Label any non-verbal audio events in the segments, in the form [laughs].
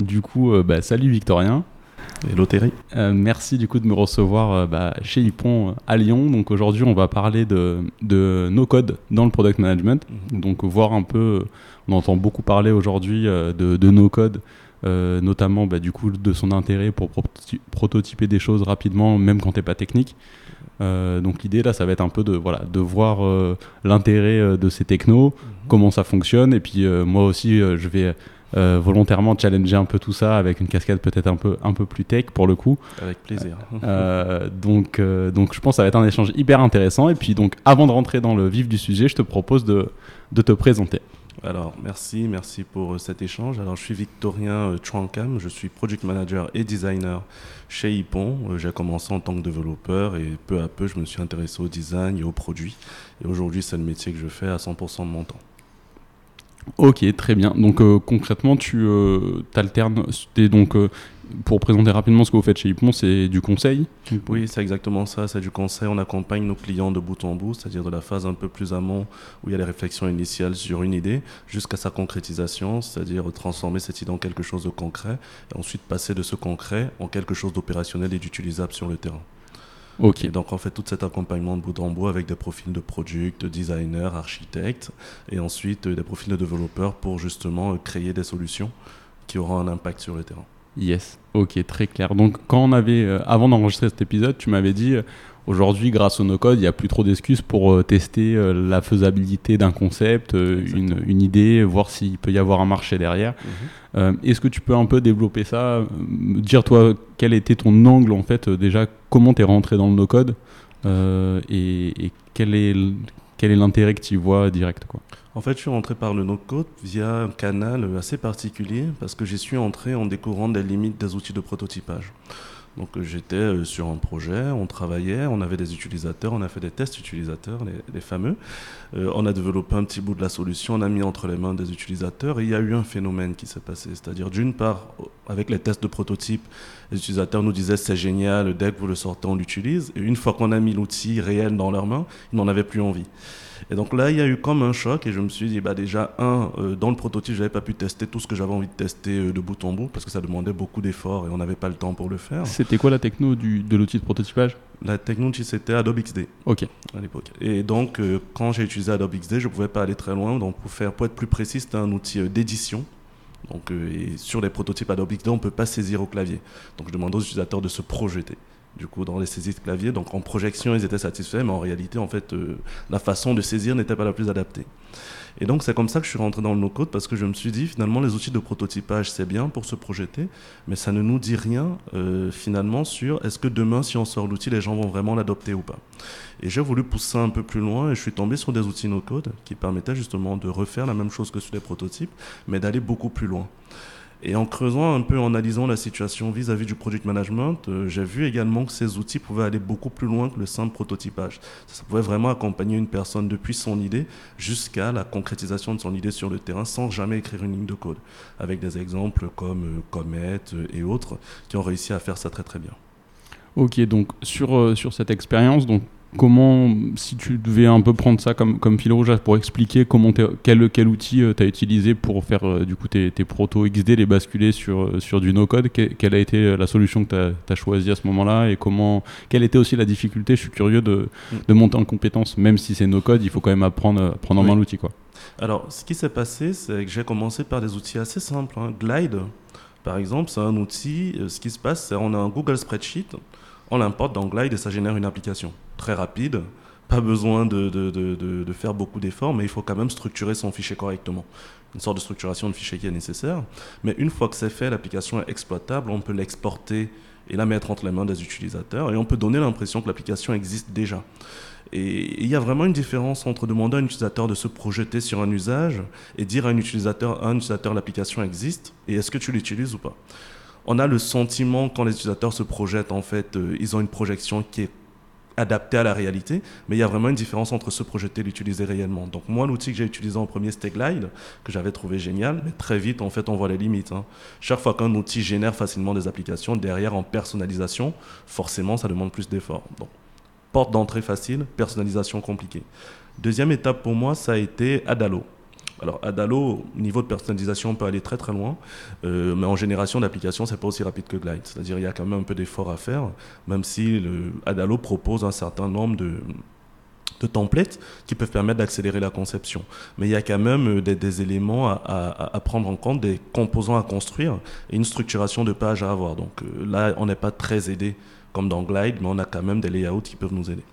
Du coup, euh, bah, salut Victorien. Hello Thierry. Euh, merci du coup de me recevoir euh, bah, chez Ypon à Lyon. Donc aujourd'hui, on va parler de, de no code dans le product management. Mhm. Donc voir un peu, on entend beaucoup parler aujourd'hui de, de no code, notamment bah, du coup de son intérêt pour prototyper des choses rapidement, même quand t'es pas technique. donc l'idée là, ça va être un peu de voilà de voir l'intérêt de ces technos, Mhm. comment ça fonctionne, et puis moi aussi je vais euh, volontairement challenger un peu tout ça avec une cascade peut-être un peu, un peu plus tech pour le coup. Avec plaisir. Euh, donc, euh, donc je pense que ça va être un échange hyper intéressant. Et puis donc avant de rentrer dans le vif du sujet, je te propose de, de te présenter. Alors merci, merci pour cet échange. Alors je suis Victorien Chouankam, je suis project manager et designer chez Ypon. J'ai commencé en tant que développeur et peu à peu je me suis intéressé au design et aux produits. Et aujourd'hui c'est le métier que je fais à 100% de mon temps. Ok, très bien. Donc euh, concrètement, tu euh, alternes. Donc euh, pour présenter rapidement ce que vous faites chez Ypon, c'est du conseil Oui, c'est exactement ça. C'est du conseil. On accompagne nos clients de bout en bout, c'est-à-dire de la phase un peu plus amont où il y a les réflexions initiales sur une idée, jusqu'à sa concrétisation, c'est-à-dire transformer cette idée en quelque chose de concret, et ensuite passer de ce concret en quelque chose d'opérationnel et d'utilisable sur le terrain. Et donc on fait tout cet accompagnement de bout en bout avec des profils de product, de designer, architecte, et ensuite des profils de développeurs pour justement créer des solutions qui auront un impact sur le terrain. Yes, ok, très clair. Donc quand on avait, euh, avant d'enregistrer cet épisode, tu m'avais dit, euh, aujourd'hui grâce au no-code, il n'y a plus trop d'excuses pour euh, tester euh, la faisabilité d'un concept, euh, une, une, idée, voir s'il peut y avoir un marché derrière. -hmm. Est-ce que tu peux un peu développer ça, dire toi quel était ton angle en fait, déjà comment tu es rentré dans le no-code et, et quel est quel est l'intérêt que tu vois direct quoi? En fait, je suis rentré par le no-code via un canal assez particulier parce que j'y suis entré en découvrant des limites des outils de prototypage. Donc j'étais sur un projet, on travaillait, on avait des utilisateurs, on a fait des tests utilisateurs, les, les fameux. Euh, on a développé un petit bout de la solution, on a mis entre les mains des utilisateurs et il y a eu un phénomène qui s'est passé. C'est-à-dire d'une part, avec les tests de prototype, les utilisateurs nous disaient c'est génial, dès que vous le sortez, on l'utilise. Et une fois qu'on a mis l'outil réel dans leurs mains, ils n'en avaient plus envie. Et donc là, il y a eu comme un choc et je me suis dit, bah déjà, un, euh, dans le prototype, je n'avais pas pu tester tout ce que j'avais envie de tester euh, de bout en bout parce que ça demandait beaucoup d'efforts et on n'avait pas le temps pour le faire. C'était quoi la techno du, de l'outil de prototypage? La techno, c'était Adobe XD. Ok. À l'époque. Et donc, euh, quand j'ai utilisé Adobe XD, je ne pouvais pas aller très loin. Donc, pour, faire, pour être plus précis, c'était un outil d'édition. Donc, et sur les prototypes Adobe XD, on ne peut pas saisir au clavier. Donc, je demandais aux utilisateurs de se projeter du coup dans les saisies de clavier. Donc en projection, ils étaient satisfaits, mais en réalité, en fait, euh, la façon de saisir n'était pas la plus adaptée. Et donc c'est comme ça que je suis rentré dans le no-code parce que je me suis dit finalement les outils de prototypage c'est bien pour se projeter, mais ça ne nous dit rien euh, finalement sur est-ce que demain si on sort l'outil les gens vont vraiment l'adopter ou pas. Et j'ai voulu pousser un peu plus loin et je suis tombé sur des outils no-code qui permettaient justement de refaire la même chose que sur les prototypes, mais d'aller beaucoup plus loin. Et en creusant un peu, en analysant la situation vis-à-vis -vis du project management, euh, j'ai vu également que ces outils pouvaient aller beaucoup plus loin que le simple prototypage. Ça, ça pouvait vraiment accompagner une personne depuis son idée jusqu'à la concrétisation de son idée sur le terrain sans jamais écrire une ligne de code. Avec des exemples comme euh, Comet euh, et autres qui ont réussi à faire ça très très bien. Ok, donc sur, euh, sur cette expérience, donc comment, si tu devais un peu prendre ça comme, comme fil rouge pour expliquer comment quel, quel outil euh, tu as utilisé pour faire euh, du coup tes, tes protos XD, les basculer sur, sur du no-code, que, quelle a été la solution que tu as, choisie à ce moment-là et comment, quelle était aussi la difficulté Je suis curieux de, de monter en compétence, même si c'est no-code, il faut quand même apprendre prendre en main oui. l'outil. quoi. Alors, ce qui s'est passé, c'est que j'ai commencé par des outils assez simples. Hein. Glide, par exemple, c'est un outil, ce qui se passe, c'est on a un Google Spreadsheet, on l'importe dans Glide et ça génère une application très rapide. Pas besoin de, de, de, de faire beaucoup d'efforts, mais il faut quand même structurer son fichier correctement. Une sorte de structuration de fichier qui est nécessaire. Mais une fois que c'est fait, l'application est exploitable, on peut l'exporter et la mettre entre les mains des utilisateurs et on peut donner l'impression que l'application existe déjà. Et il y a vraiment une différence entre demander à un utilisateur de se projeter sur un usage et dire à un utilisateur, un utilisateur l'application existe et est-ce que tu l'utilises ou pas? on a le sentiment quand les utilisateurs se projettent, en fait, euh, ils ont une projection qui est adaptée à la réalité, mais il y a vraiment une différence entre se projeter et l'utiliser réellement. Donc moi, l'outil que j'ai utilisé en premier, c'était Glide, que j'avais trouvé génial, mais très vite, en fait, on voit les limites. Hein. Chaque fois qu'un outil génère facilement des applications, derrière, en personnalisation, forcément, ça demande plus d'efforts. Donc, porte d'entrée facile, personnalisation compliquée. Deuxième étape pour moi, ça a été Adalo. Alors, Adalo, niveau de personnalisation, on peut aller très très loin, euh, mais en génération d'applications, c'est pas aussi rapide que Glide. C'est-à-dire, il y a quand même un peu d'effort à faire, même si Adalo propose un certain nombre de, de templates qui peuvent permettre d'accélérer la conception. Mais il y a quand même euh, des, éléments à, à, prendre en compte, des composants à construire et une structuration de page à avoir. Donc euh, là, on n'est pas très aidé comme dans Glide, mais on a quand même des layouts qui peuvent nous aider.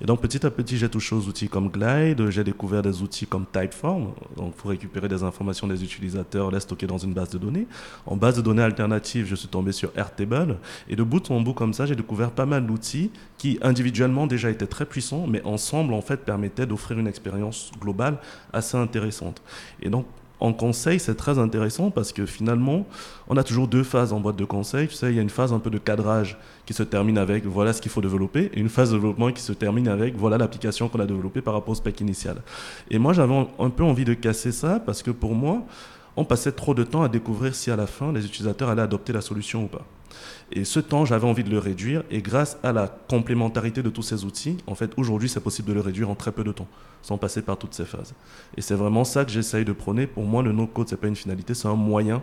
Et donc petit à petit, j'ai touché aux outils comme Glide, j'ai découvert des outils comme Typeform, donc pour récupérer des informations des utilisateurs, les stocker dans une base de données. En base de données alternative, je suis tombé sur Airtable, et de bout en bout comme ça, j'ai découvert pas mal d'outils qui individuellement déjà étaient très puissants, mais ensemble en fait permettaient d'offrir une expérience globale assez intéressante. Et donc en conseil, c'est très intéressant parce que finalement, on a toujours deux phases en boîte de conseil. Tu sais, il y a une phase un peu de cadrage qui se termine avec voilà ce qu'il faut développer et une phase de développement qui se termine avec voilà l'application qu'on a développée par rapport au spec initial. Et moi, j'avais un peu envie de casser ça parce que pour moi, on passait trop de temps à découvrir si à la fin les utilisateurs allaient adopter la solution ou pas. Et ce temps, j'avais envie de le réduire. Et grâce à la complémentarité de tous ces outils, en fait, aujourd'hui, c'est possible de le réduire en très peu de temps, sans passer par toutes ces phases. Et c'est vraiment ça que j'essaye de prôner. Pour moi, le no-code, ce n'est pas une finalité, c'est un moyen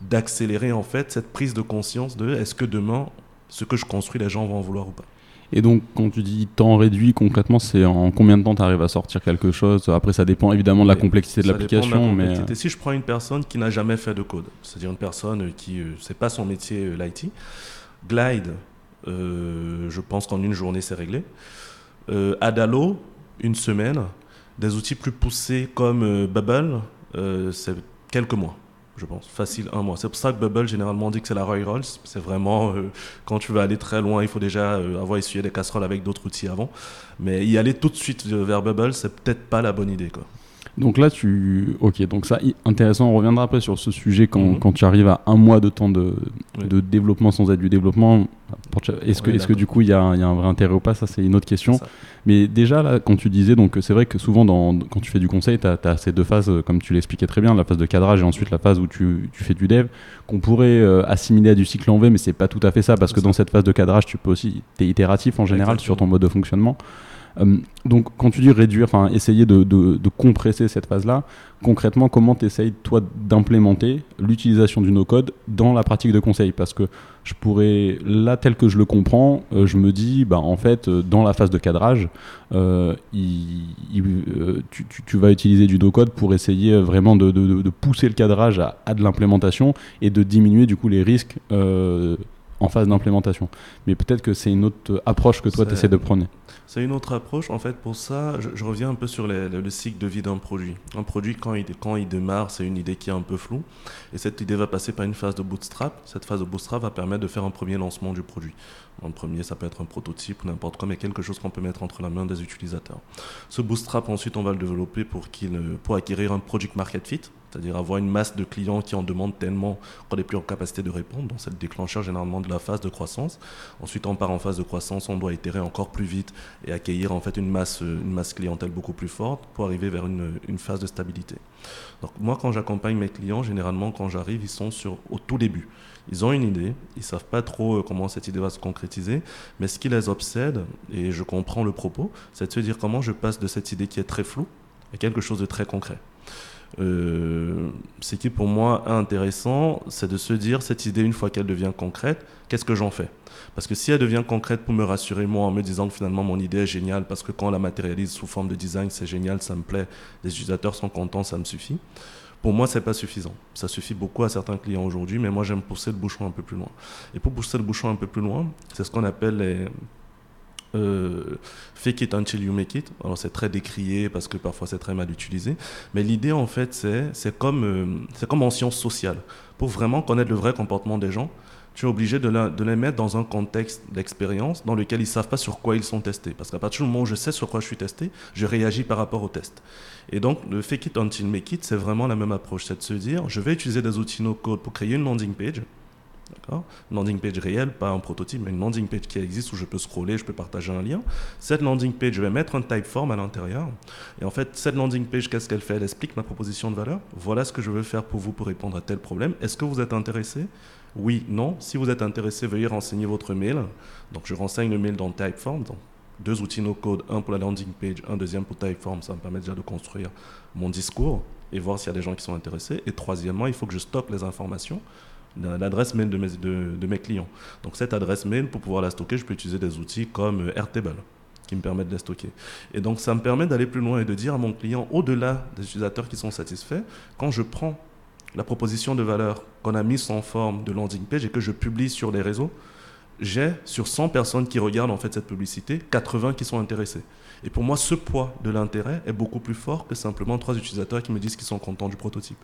d'accélérer, en fait, cette prise de conscience de est-ce que demain, ce que je construis, les gens vont en vouloir ou pas. Et donc, quand tu dis temps réduit, concrètement, c'est en combien de temps tu arrives à sortir quelque chose? Après, ça dépend évidemment de la complexité de l'application. Mais... Euh, si je prends une personne qui n'a jamais fait de code, c'est-à-dire une personne qui, euh, c'est pas son métier, euh, l'IT, Glide, je pense qu'en une journée, c'est réglé. Adalo, une semaine. Des outils plus poussés comme Bubble, c'est quelques mois je pense. Facile, un mois. C'est pour ça que Bubble, généralement, dit que c'est la Roy Rolls. C'est vraiment, euh, quand tu veux aller très loin, il faut déjà euh, avoir essuyé des casseroles avec d'autres outils avant. Mais y aller tout de suite vers Bubble, c'est peut-être pas la bonne idée. Quoi. Donc là, tu. Ok, donc ça, intéressant. On reviendra après sur ce sujet quand, mhm. quand tu arrives à un mois de temps de, de développement sans aide du développement. Est-ce que, est que du coup, il y, y, a un vrai intérêt ou pas? Ça, c'est une autre question. Mais déjà, là, quand tu disais, donc c'est vrai que souvent, dans, quand tu fais du conseil, tu as, ces deux phases, comme tu l'expliquais très bien, la phase de cadrage et ensuite la phase où tu, tu fais du dev, qu'on pourrait euh, assimiler à du cycle en V, mais c'est pas tout à fait ça, parce que dans cette phase de cadrage, tu peux aussi. Tu es itératif en général sur ton mode de fonctionnement. Euh, donc, quand tu dis réduire, enfin, essayer de, compresser cette phase-là, concrètement, comment tu essayes, toi, d'implémenter l'utilisation du no-code dans la pratique de conseil? Parce que je pourrais, là, tel que je le comprends, euh, je me dis, bah, en fait, euh, dans la phase de cadrage, tu, vas utiliser du no-code pour essayer vraiment de, de, pousser le cadrage à, à de l'implémentation et de diminuer, du coup, les risques en phase d'implémentation. Mais peut-être que c'est une autre approche que toi, tu essaies de prôner. C'est une autre approche. En fait, pour ça, je, reviens un peu sur le cycle de vie d'un produit. Un produit, quand il, quand il démarre, c'est une idée qui est un peu floue. Et cette idée va passer par une phase de bootstrap. Cette phase de bootstrap va permettre de faire un premier lancement du produit. En premier, ça peut être un prototype ou n'importe quoi, mais quelque chose qu'on peut mettre entre la main des utilisateurs. Ce bootstrap, ensuite, on va le développer pour, qu'il, pour acquérir un product market fit c'est-à-dire avoir une masse de clients qui en demandent tellement qu'on n'est plus en capacité de répondre. Donc c'est le déclencheur généralement de la phase de croissance. Ensuite, on part en phase de croissance, on doit itérer encore plus vite et accueillir en fait une masse, une masse clientèle beaucoup plus forte pour arriver vers une, phase de stabilité. Donc moi, quand j'accompagne mes clients, généralement quand j'arrive, ils sont sur, au tout début. Ils ont une idée, ils savent pas trop euh, comment cette idée va se concrétiser, mais ce qui les obsède, et je comprends le propos, c'est de se dire comment je passe de cette idée qui est très floue à quelque chose de très concret. Euh, ce qui pour moi est intéressant, c'est de se dire cette idée, une fois qu'elle devient concrète, qu'est-ce que j'en fais? Parce que si elle devient concrète pour me rassurer, moi, en me disant que finalement mon idée est géniale, parce que quand on la matérialise sous forme de design, c'est génial, ça me plaît, les utilisateurs sont contents, ça me suffit. Pour moi, c'est pas suffisant. Ça suffit beaucoup à certains clients aujourd'hui, mais moi, j'aime pousser le bouchon un peu plus loin. Et pour pousser le bouchon un peu plus loin, c'est ce qu'on appelle les euh, fake it until you make it. Alors c'est très décrié parce que parfois c'est très mal utilisé. Mais l'idée en fait c'est, comme, euh, c'est comme en sciences sociales. Pour vraiment connaître le vrai comportement des gens, tu es obligé de, de les mettre dans un contexte d'expérience dans lequel ils ne savent pas sur quoi ils sont testés. Parce qu'à partir du moment où je sais sur quoi je suis testé, je réagis par rapport au test. Et donc le fake it until make it, c'est vraiment la même approche. C'est de se dire, je vais utiliser des outils no-code pour créer une landing page Une landing page réelle, pas un prototype, mais une landing page qui existe où je peux scroller, je peux partager un lien. Cette landing page, je vais mettre un type form à l'intérieur. Et en fait, cette landing page, qu'est-ce qu'elle fait? Elle explique ma proposition de valeur. Voilà ce que je veux faire pour vous pour répondre à tel problème. Est-ce que vous êtes intéressé? Oui, non. Si vous êtes intéressé, veuillez renseigner votre mail. Donc, je renseigne le mail dans Typeform. Donc, deux outils no-code, un pour la landing page, un deuxième pour Typeform. Ça me permet déjà de construire mon discours et voir s'il y a des gens qui sont intéressés. Et troisièmement, il faut que je stocke les informations l'adresse mail de mes, de, mes, clients. Donc cette adresse mail, pour pouvoir la stocker, je peux utiliser des outils comme euh, Airtable qui me permettent de la stocker. Et donc ça me permet d'aller plus loin et de dire à mon client, au-delà des utilisateurs qui sont satisfaits, quand je prends la proposition de valeur qu'on a mise en forme de landing page et que je publie sur les réseaux, j'ai sur 100 personnes qui regardent en fait cette publicité, 80 qui sont intéressés. Et pour moi, ce poids de l'intérêt est beaucoup plus fort que simplement trois utilisateurs qui me disent qu'ils sont contents du prototype.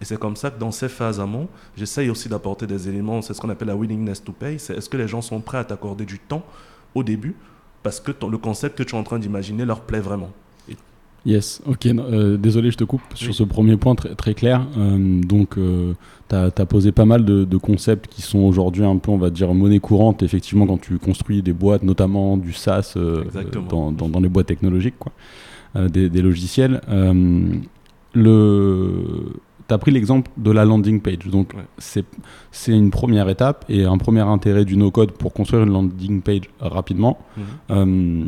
Et c'est comme ça que dans ces phases amont, j'essaye aussi d'apporter des éléments, c'est ce qu'on appelle la willingness to pay, c'est est-ce que les gens sont prêts à t'accorder du temps au début parce que le concept que tu es en train d'imaginer leur plaît vraiment. Yes, ok. Euh, désolé, je te coupe sur ce premier point très, très clair. Euh, donc, euh, tu as, posé pas mal de, concepts qui sont aujourd'hui un peu, on va dire, monnaie courante, effectivement, quand tu construis des boîtes, notamment du SaaS dans, dans, les boîtes technologiques, quoi, des, des, logiciels. le tu as pris l'exemple de la landing page. Donc, c'est une première étape et un premier intérêt du no-code pour construire une landing page rapidement. Euh,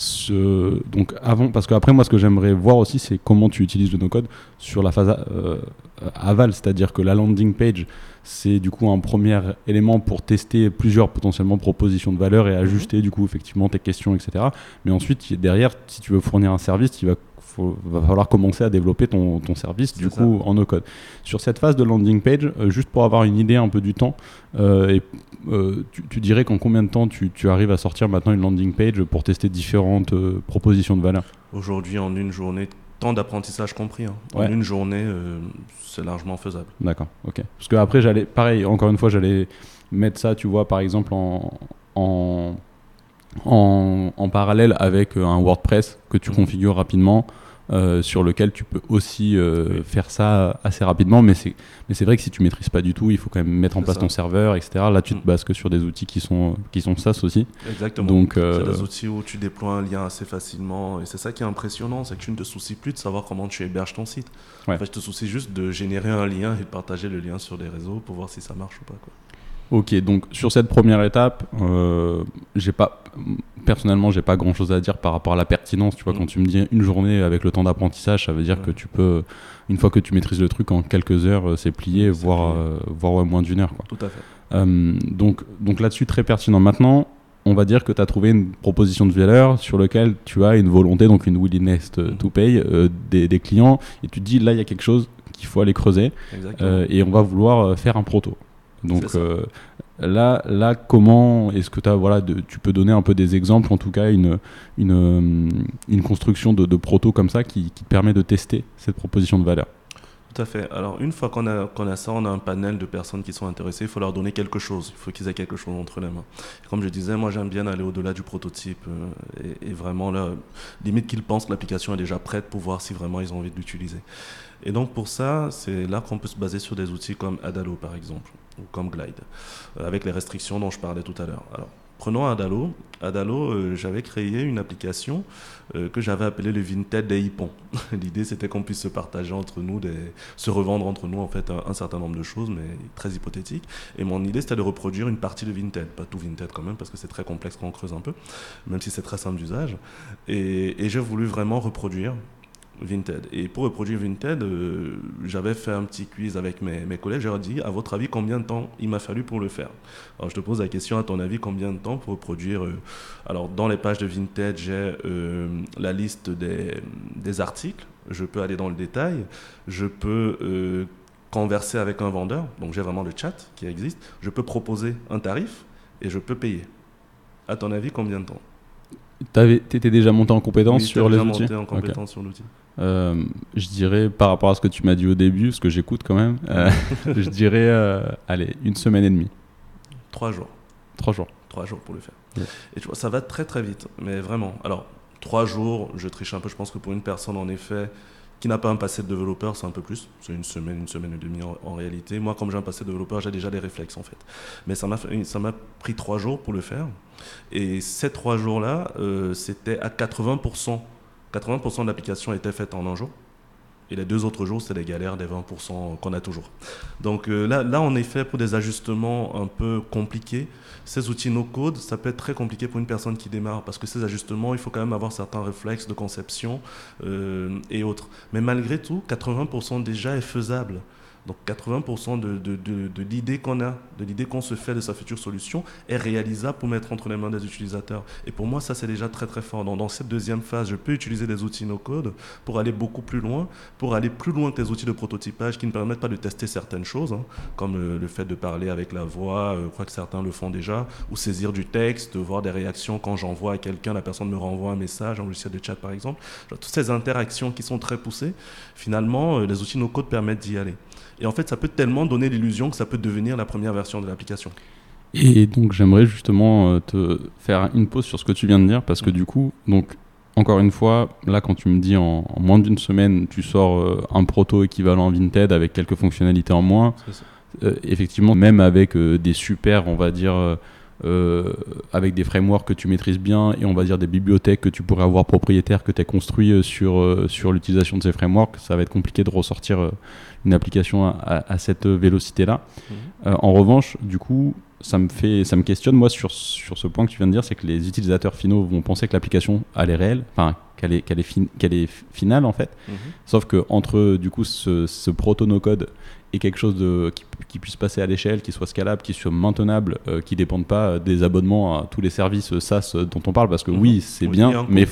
ce, donc avant, parce qu'après moi ce que j'aimerais voir aussi c'est comment tu utilises le no-code sur la phase euh, aval, c'est-à-dire que la landing page c'est du coup un premier élément pour tester plusieurs potentiellement propositions de valeur et mhm. ajuster du coup effectivement tes questions etc. Mais ensuite derrière si tu veux fournir un service, il va il va falloir commencer à développer ton, ton service du coup en no-code. Sur cette phase de landing page, euh, juste pour avoir une idée un peu du temps, euh, et, euh, tu, dirais qu'en combien de temps tu, tu, arrives à sortir maintenant une landing page pour tester différentes propositions de valeur? Aujourd'hui, en une journée, temps d'apprentissage compris. Hein. En une journée, c'est largement faisable. D'accord, ok. Parce que après, j'allais, pareil, encore une fois, j'allais mettre ça, tu vois, par exemple, en, en en, parallèle avec un WordPress que tu mmh. configures rapidement euh, sur lequel tu peux aussi euh, faire ça assez rapidement. Mais c'est, mais c'est vrai que si tu maîtrises pas du tout, il faut quand même mettre en place ton serveur, etc. Là, tu te mm. bases que sur des outils qui sont, qui sont SaaS aussi. Exactement. Donc, euh, c'est des outils où tu déploies un lien assez facilement. Et c'est ça qui est impressionnant, c'est que tu ne te soucies plus de savoir comment tu héberges ton site. En fait, je te soucie juste de générer un lien et de partager le lien sur les réseaux pour voir si ça marche ou pas. Quoi. Ok, donc sur cette première étape, euh, j'ai pas personnellement, j'ai pas grand chose à dire par rapport à la pertinence. Tu vois, quand mm. tu me dis une journée avec le temps d'apprentissage, ça veut dire que tu peux, une fois que tu maîtrises le truc en quelques heures, euh, c'est plié, voire, euh, voire moins d'une heure. Quoi. Tout à fait. Euh, donc, donc là-dessus, très pertinent. Maintenant, on va dire que tu as trouvé une proposition de valeur sur laquelle tu as une volonté, donc une willingness to mm. pay des, des, clients, et tu te dis là, il y a quelque chose qu'il faut aller creuser, et on va vouloir faire un proto. Donc euh, là, comment est-ce que tu peux donner un peu des exemples, en tout cas une, euh, construction de, proto comme ça qui, te permet de tester cette proposition de valeur? Tout à fait. Alors, une fois qu'on a, qu'on a ça, on a un panel de personnes qui sont intéressées. Il faut leur donner quelque chose. Il faut qu'ils aient quelque chose entre les mains. comme je disais, moi, j'aime bien aller au-delà du prototype euh, et, vraiment, là, limite qu'ils pensent que l'application est déjà prête pour voir si vraiment ils ont envie de l'utiliser. Et donc, pour ça, c'est là qu'on peut se baser sur des outils comme Adalo, par exemple comme Glide, euh, avec les restrictions dont je parlais tout à l'heure. Alors, prenons Adalo. Adalo, euh, j'avais créé une application euh, que j'avais appelée le Vinted des hippons. [laughs] L'idée, c'était qu'on puisse se partager entre nous, se revendre entre nous, en fait, un, certain nombre de choses, mais très hypothétique. Et mon idée, c'était de reproduire une partie de Vinted. Pas tout Vinted quand même, parce que c'est très complexe quand on creuse un peu, même si c'est très simple d'usage. Et, et j'ai voulu vraiment reproduire Vinted. Et pour reproduire Vinted, euh, j'avais fait un petit quiz avec mes, mes collègues. J'ai dit, à votre avis, combien de temps il m'a fallu pour le faire? Alors, je te pose la question, à ton avis, combien de temps pour reproduire euh, Alors, dans les pages de Vinted, j'ai euh, la liste des, des, articles. Je peux aller dans le détail. Je peux converser avec un vendeur. Donc, j'ai vraiment le chat qui existe. Je peux proposer un tarif et je peux payer. À ton avis, combien de temps? Tu étais déjà monté en compétence sur les outils monté en compétence sur l'outil. Euh, je dirais, par rapport à ce que tu m'as dit au début, ce que j'écoute quand même, euh, [laughs] je dirais, euh, allez, une semaine et demie. Trois jours. Trois jours. Trois jours pour le faire. Et tu vois, ça va très très vite, mais vraiment. Alors, trois jours, je triche un peu, je pense que pour une personne, en effet, qui n'a pas un passé de développeur, c'est un peu plus. C'est une semaine, une semaine et demie en, réalité. Moi, comme j'ai un passé de développeur, j'ai déjà des réflexes en fait. Mais ça m'a, ça m'a pris trois jours pour le faire. Et ces trois jours-là, c'était à 80%. 80% de l'application était faite en un jour. Et les deux autres jours, c'est les galères des 20% qu'on a toujours. Donc euh, là, là, est fait pour des ajustements un peu compliqués. Ces outils no-code, ça peut être très compliqué pour une personne qui démarre parce que ces ajustements, il faut quand même avoir certains réflexes de conception euh, et autres. Mais malgré tout, 80% déjà est faisable. Donc 80% de, l'idée qu'on a, de l'idée qu'on se fait de sa future solution est réalisable pour mettre entre les mains des utilisateurs. Et pour moi, ça c'est déjà très très fort. Donc, dans cette deuxième phase, je peux utiliser des outils no-code pour aller beaucoup plus loin, pour aller plus loin que les outils de prototypage qui ne permettent pas de tester certaines choses, hein, comme le, fait de parler avec la voix, euh, je crois que certains le font déjà, ou saisir du texte, voir des réactions quand j'envoie à quelqu'un, la personne me renvoie un message, un logiciel de chat par exemple. toutes ces interactions qui sont très poussées, finalement, euh, les outils no-code permettent d'y aller. Et en fait, ça peut tellement donner l'illusion que ça peut devenir la première version de l'application. Et donc, j'aimerais justement euh, te faire une pause sur ce que tu viens de dire, parce que du coup, donc, encore une fois, là, quand tu me dis en, moins d'une semaine, tu sors euh, un proto équivalent Vinted avec quelques fonctionnalités en moins, euh, effectivement, même avec des super, on va dire, euh, avec des frameworks que tu maîtrises bien et on va dire des bibliothèques que tu pourrais avoir propriétaires que tu as construit sur, sur l'utilisation de ces frameworks, ça va être compliqué de ressortir une application à, cette vélocité-là. Mhm. en revanche, du coup, ça me, fait, ça me questionne, moi, sur, sur ce point que tu viens de dire, c'est que les utilisateurs finaux vont penser que l'application, elle est réelle, enfin, qu'elle est, qu'elle est, qu'elle est finale, en fait. Mhm. Sauf que entre, du coup, ce, ce proto-no-code et quelque chose de, qui, puisse passer à l'échelle, qui soit scalable, qui soit maintenable, euh, qui ne dépende pas des abonnements à tous les services SaaS dont on parle, parce que oui, mhm. c'est bien, mais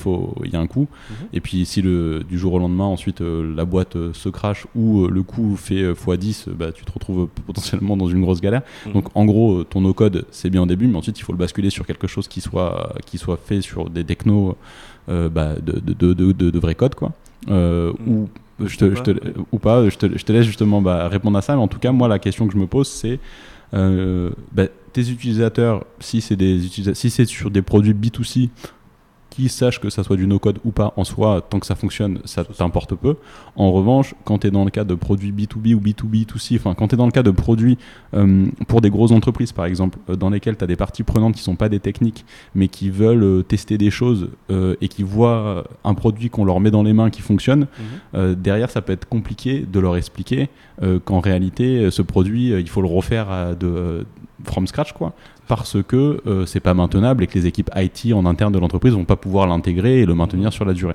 il y a un coût. Mhm. Et puis si le, du jour au lendemain, ensuite, euh, la boîte euh, se crache ou le coût fait x10, bah, tu te retrouves potentiellement dans une grosse galère. Donc en gros, ton no-code, c'est bien au début, mais ensuite, il faut le basculer sur quelque chose qui soit, qui soit fait sur des technos bah, de, de, de, de, vrai code, quoi. ou je te, je te, ou pas, je te, je te laisse justement bah, répondre à ça. Mais en tout cas, moi, la question que je me pose, c'est euh, bah, tes utilisateurs, si c'est si c'est sur des produits B2C, qu'ils sachent que ça soit du no-code ou pas en soi, tant que ça fonctionne, ça t'importe peu. En revanche, quand tu es dans le cas de produits B2B ou B2B2C, enfin quand tu es dans le cas de produits euh, pour des grosses entreprises par exemple, euh, dans lesquelles tu as des parties prenantes qui sont pas des techniques, mais qui veulent euh, tester des choses et qui voient un produit qu'on leur met dans les mains qui fonctionne, mhm. derrière ça peut être compliqué de leur expliquer qu'en réalité ce produit, il faut le refaire de, from scratch quoi parce que euh, c'est pas maintenable et que les équipes IT en interne de l'entreprise vont pas pouvoir l'intégrer et le maintenir sur la durée.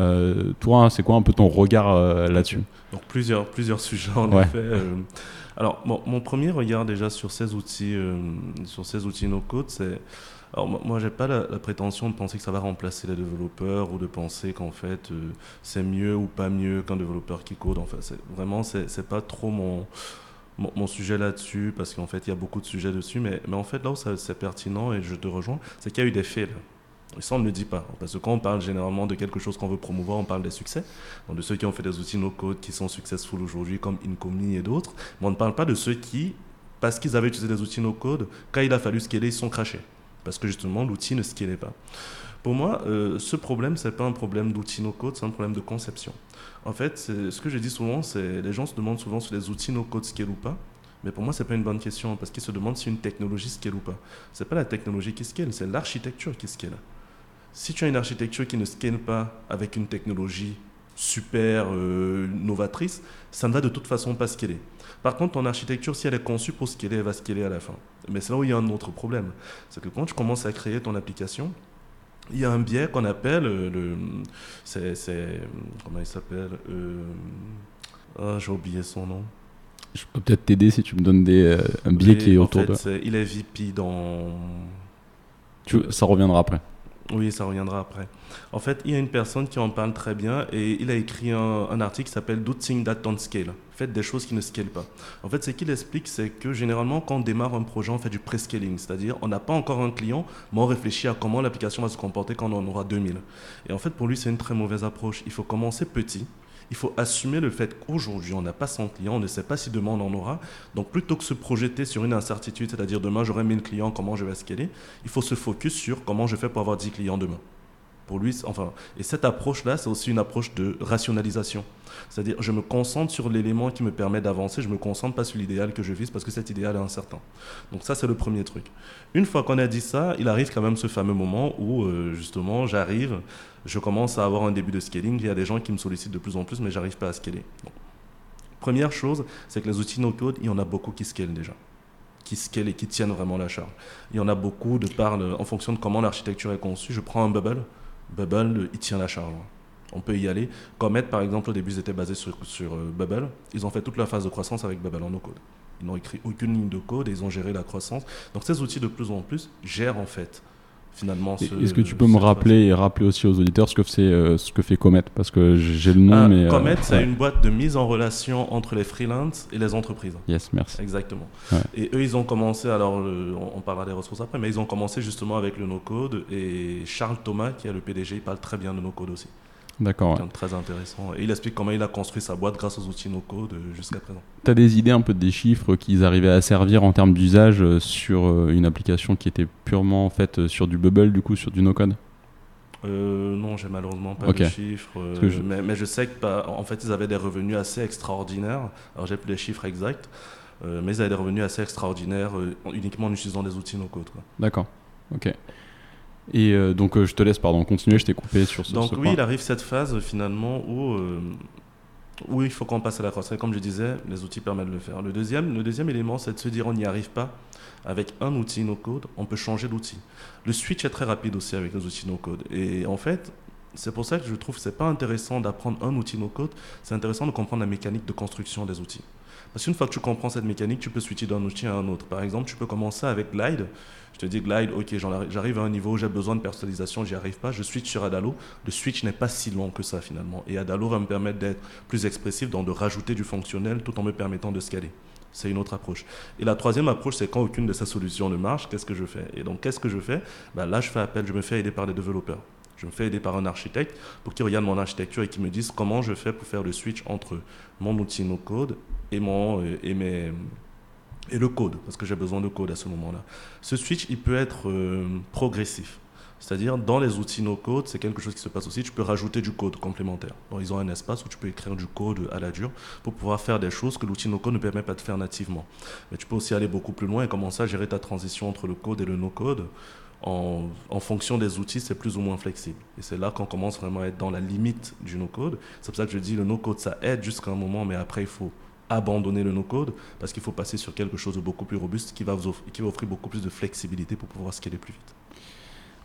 Euh, toi, c'est quoi un peu ton regard euh, là-dessus? Donc plusieurs, plusieurs sujets en effet. alors mon premier regard déjà sur ces outils, sur ces outils no-code, c'est alors moi, j'ai pas la, prétention de penser que ça va remplacer les développeurs ou de penser qu'en fait c'est mieux ou pas mieux qu'un développeur qui code. Enfin, vraiment c'est pas trop mon mon, sujet là-dessus, parce qu'en fait, il y a beaucoup de sujets dessus, mais, mais en fait, là où c'est pertinent, et je te rejoins, c'est qu'il y a eu des faits. Là. Et ça, on ne le dit pas. Parce que quand on parle généralement de quelque chose qu'on veut promouvoir, on parle des succès. Donc de ceux qui ont fait des outils no-code qui sont successful aujourd'hui, comme Incomni et d'autres. Mais on ne parle pas de ceux qui, parce qu'ils avaient utilisé des outils no-code, quand il a fallu scaler, ils sont crachés. Parce que justement, l'outil ne scalait pas. Pour moi, euh, ce problème, ce n'est pas un problème d'outils no-code, c'est un problème de conception. En fait, ce que je dis souvent, c'est les gens se demandent souvent si les outils no-code scale ou pas. Mais pour moi, ce n'est pas une bonne question parce qu'ils se demandent si une technologie scale ou pas. Ce n'est pas la technologie qui scale, c'est l'architecture qui scale. Si tu as une architecture qui ne scale pas avec une technologie super euh, novatrice, ça ne va de toute façon pas scaler. Par contre, ton architecture, si elle est conçue pour scaler, elle va scaler à la fin. Mais c'est là où il y a un autre problème. C'est que quand tu commences à créer ton application, il y a un biais qu'on appelle euh, le. C'est. Comment il s'appelle euh, ah, J'ai oublié son nom. Je peux peut-être t'aider si tu me donnes des, euh, un biais qui est autour de. il est VP dans. Tu, ça reviendra après. Oui, ça reviendra après. En fait, il y a une personne qui en parle très bien et il a écrit un, article qui s'appelle Do Things That Don't Scale. Faites des choses qui ne scalent pas. En fait, ce qu'il explique, c'est que généralement, quand on démarre un projet, on fait du pre-scaling, c'est-à-dire on n'a pas encore un client, mais on réfléchit à comment l'application va se comporter quand on en aura 2000. Et en fait, pour lui, c'est une très mauvaise approche. Il faut commencer petit il faut assumer le fait qu'aujourd'hui, on n'a pas 100 clients, on ne sait pas si demain on en aura. Donc plutôt que se projeter sur une incertitude, c'est-à-dire demain j'aurai 1000 clients, comment je vais scaler, il faut se focus sur comment je fais pour avoir 10 clients demain. Lui, enfin, et cette approche-là, c'est aussi une approche de rationalisation. C'est-à-dire, je me concentre sur l'élément qui me permet d'avancer, je me concentre pas sur l'idéal que je vise parce que cet idéal est incertain. Donc ça, c'est le premier truc. Une fois qu'on a dit ça, il arrive quand même ce fameux moment où, euh, justement, j'arrive, je commence à avoir un début de scaling. Il y a des gens qui me sollicitent de plus en plus, mais j'arrive pas à scaler. Première chose, c'est que les outils no-code, il y en a beaucoup qui scalent déjà qui scalent et qui tiennent vraiment la charge. Il y en a beaucoup de par, en fonction de comment l'architecture est conçue. Je prends un Bubble, Bubble, il tient la charge. On peut y aller. Comet, par exemple, au début, ils étaient basés sur, sur euh, Bubble. Ils ont fait toute la phase de croissance avec Bubble en no-code. Ils n'ont écrit aucune ligne de code et ils ont géré la croissance. Donc ces outils, de plus en plus, gèrent en fait finalement. Est-ce que tu peux me rappeler et rappeler aussi aux auditeurs ce que, c'est, euh, ce que fait Comet? Parce que j'ai le nom, ah, mais. Euh, Comet, c'est une boîte de mise en relation entre les freelances et les entreprises. Yes, merci. Exactement. Et eux, ils ont commencé, alors on parlera des ressources après, mais ils ont commencé justement avec le no-code et Charles Thomas, qui est le PDG, il parle très bien de no-code aussi. D'accord. Très intéressant. Et il explique comment il a construit sa boîte grâce aux outils no-code euh, jusqu'à présent. Tu as des idées un peu des chiffres qu'ils arrivaient à servir en termes d'usage euh, sur euh, une application qui était purement faite sur du Bubble, du coup, sur du no-code? Euh, non, j'ai malheureusement pas de chiffres. mais, je sais que bah, en fait, ils avaient des revenus assez extraordinaires. Alors, j'ai plus les chiffres exacts, mais ils avaient des revenus assez extraordinaires uniquement en utilisant des outils no-code. D'accord. Ok. Et euh, donc euh, je te laisse pardon continuer, je t'ai coupé sur ce Donc oui, il arrive cette phase finalement où, euh, où il faut qu'on passe à la croissance. Comme je disais, les outils permettent de le faire. Le deuxième, le deuxième élément, c'est de se dire on n'y arrive pas. Avec un outil no-code, on peut changer d'outil. Le switch est très rapide aussi avec les outils no-code. Et en fait, c'est pour ça que je trouve que ce n'est pas intéressant d'apprendre un outil no-code, c'est intéressant de comprendre la mécanique de construction des outils. Parce qu'une fois que tu comprends cette mécanique, tu peux switcher d'un outil à un autre. Par exemple, tu peux commencer avec Glide. Te dis Glide, ok, j'arrive à un niveau où j'ai besoin de personnalisation, j'y arrive pas, je switch sur Adalo. Le switch n'est pas si long que ça finalement. Et Adalo va me permettre d'être plus expressif, dans de rajouter du fonctionnel tout en me permettant de scaler. C'est une autre approche. Et la troisième approche, c'est quand aucune de ces solutions ne marche, qu'est-ce que je fais? Et donc, qu'est-ce que je fais? Ben Là, je fais appel, je me fais aider par des développeurs. Je me fais aider par un architecte pour qu'il regarde mon architecture et qu'il me dise comment je fais pour faire le switch entre mon outil no code et, mon, et, mes, et le code, parce que j'ai besoin de code à ce moment-là. Ce switch, il peut être euh, progressif. C'est-à-dire, dans les outils no-code, c'est quelque chose qui se passe aussi. Tu peux rajouter du code complémentaire. ils ont un espace où tu peux écrire du code à la dure pour pouvoir faire des choses que l'outil no-code ne permet pas de faire nativement. Mais tu peux aussi aller beaucoup plus loin et commencer à gérer ta transition entre le code et le no-code. En, fonction des outils, c'est plus ou moins flexible. Et c'est là qu'on commence vraiment à être dans la limite du no-code. C'est pour ça que je dis le no-code, ça aide jusqu'à un moment, mais après, il faut abandonner le no-code parce qu'il faut passer sur quelque chose de beaucoup plus robuste qui va, vous offrir, qui va offrir beaucoup plus de flexibilité pour pouvoir scaler plus vite.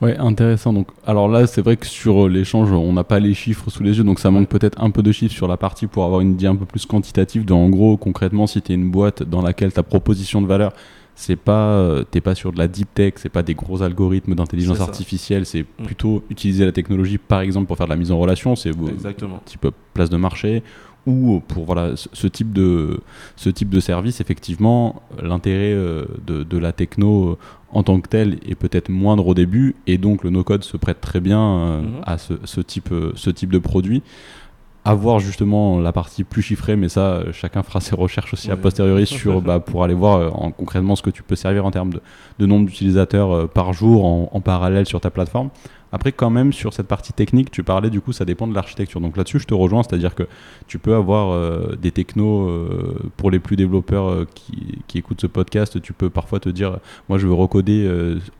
Ouais, intéressant. Donc, alors là, c'est vrai que sur euh, l'échange, on n'a pas les chiffres sous les yeux, donc ça manque peut-être un peu de chiffres sur la partie pour avoir une idée un peu plus quantitative de, en gros, concrètement, si tu es une boîte dans laquelle ta proposition de valeur, c'est pas, euh, t'es pas sur de la deep tech, c'est pas des gros algorithmes d'intelligence artificielle, c'est mm. plutôt utiliser la technologie, par exemple, pour faire de la mise en relation, c'est un petit peu place de marché, ou pour voilà ce type de ce type de service effectivement l'intérêt euh, de, la techno euh, en tant que tel est peut-être moindre au début et donc le no code se prête très bien euh, mhm. à ce, type ce type de produit avoir justement la partie plus chiffrée, mais ça, chacun fera ses recherches aussi a posteriori [laughs] sur, bah, pour aller voir en, concrètement ce que tu peux servir en termes de, nombre d'utilisateurs par jour en, parallèle sur ta plateforme. Après, quand même, sur cette partie technique, tu parlais, du coup, ça dépend de l'architecture. Donc là-dessus, je te rejoins, c'est-à-dire que tu peux avoir euh, des technos euh, pour les plus développeurs euh, qui, qui, écoutent ce podcast. Tu peux parfois te dire, moi, je veux recoder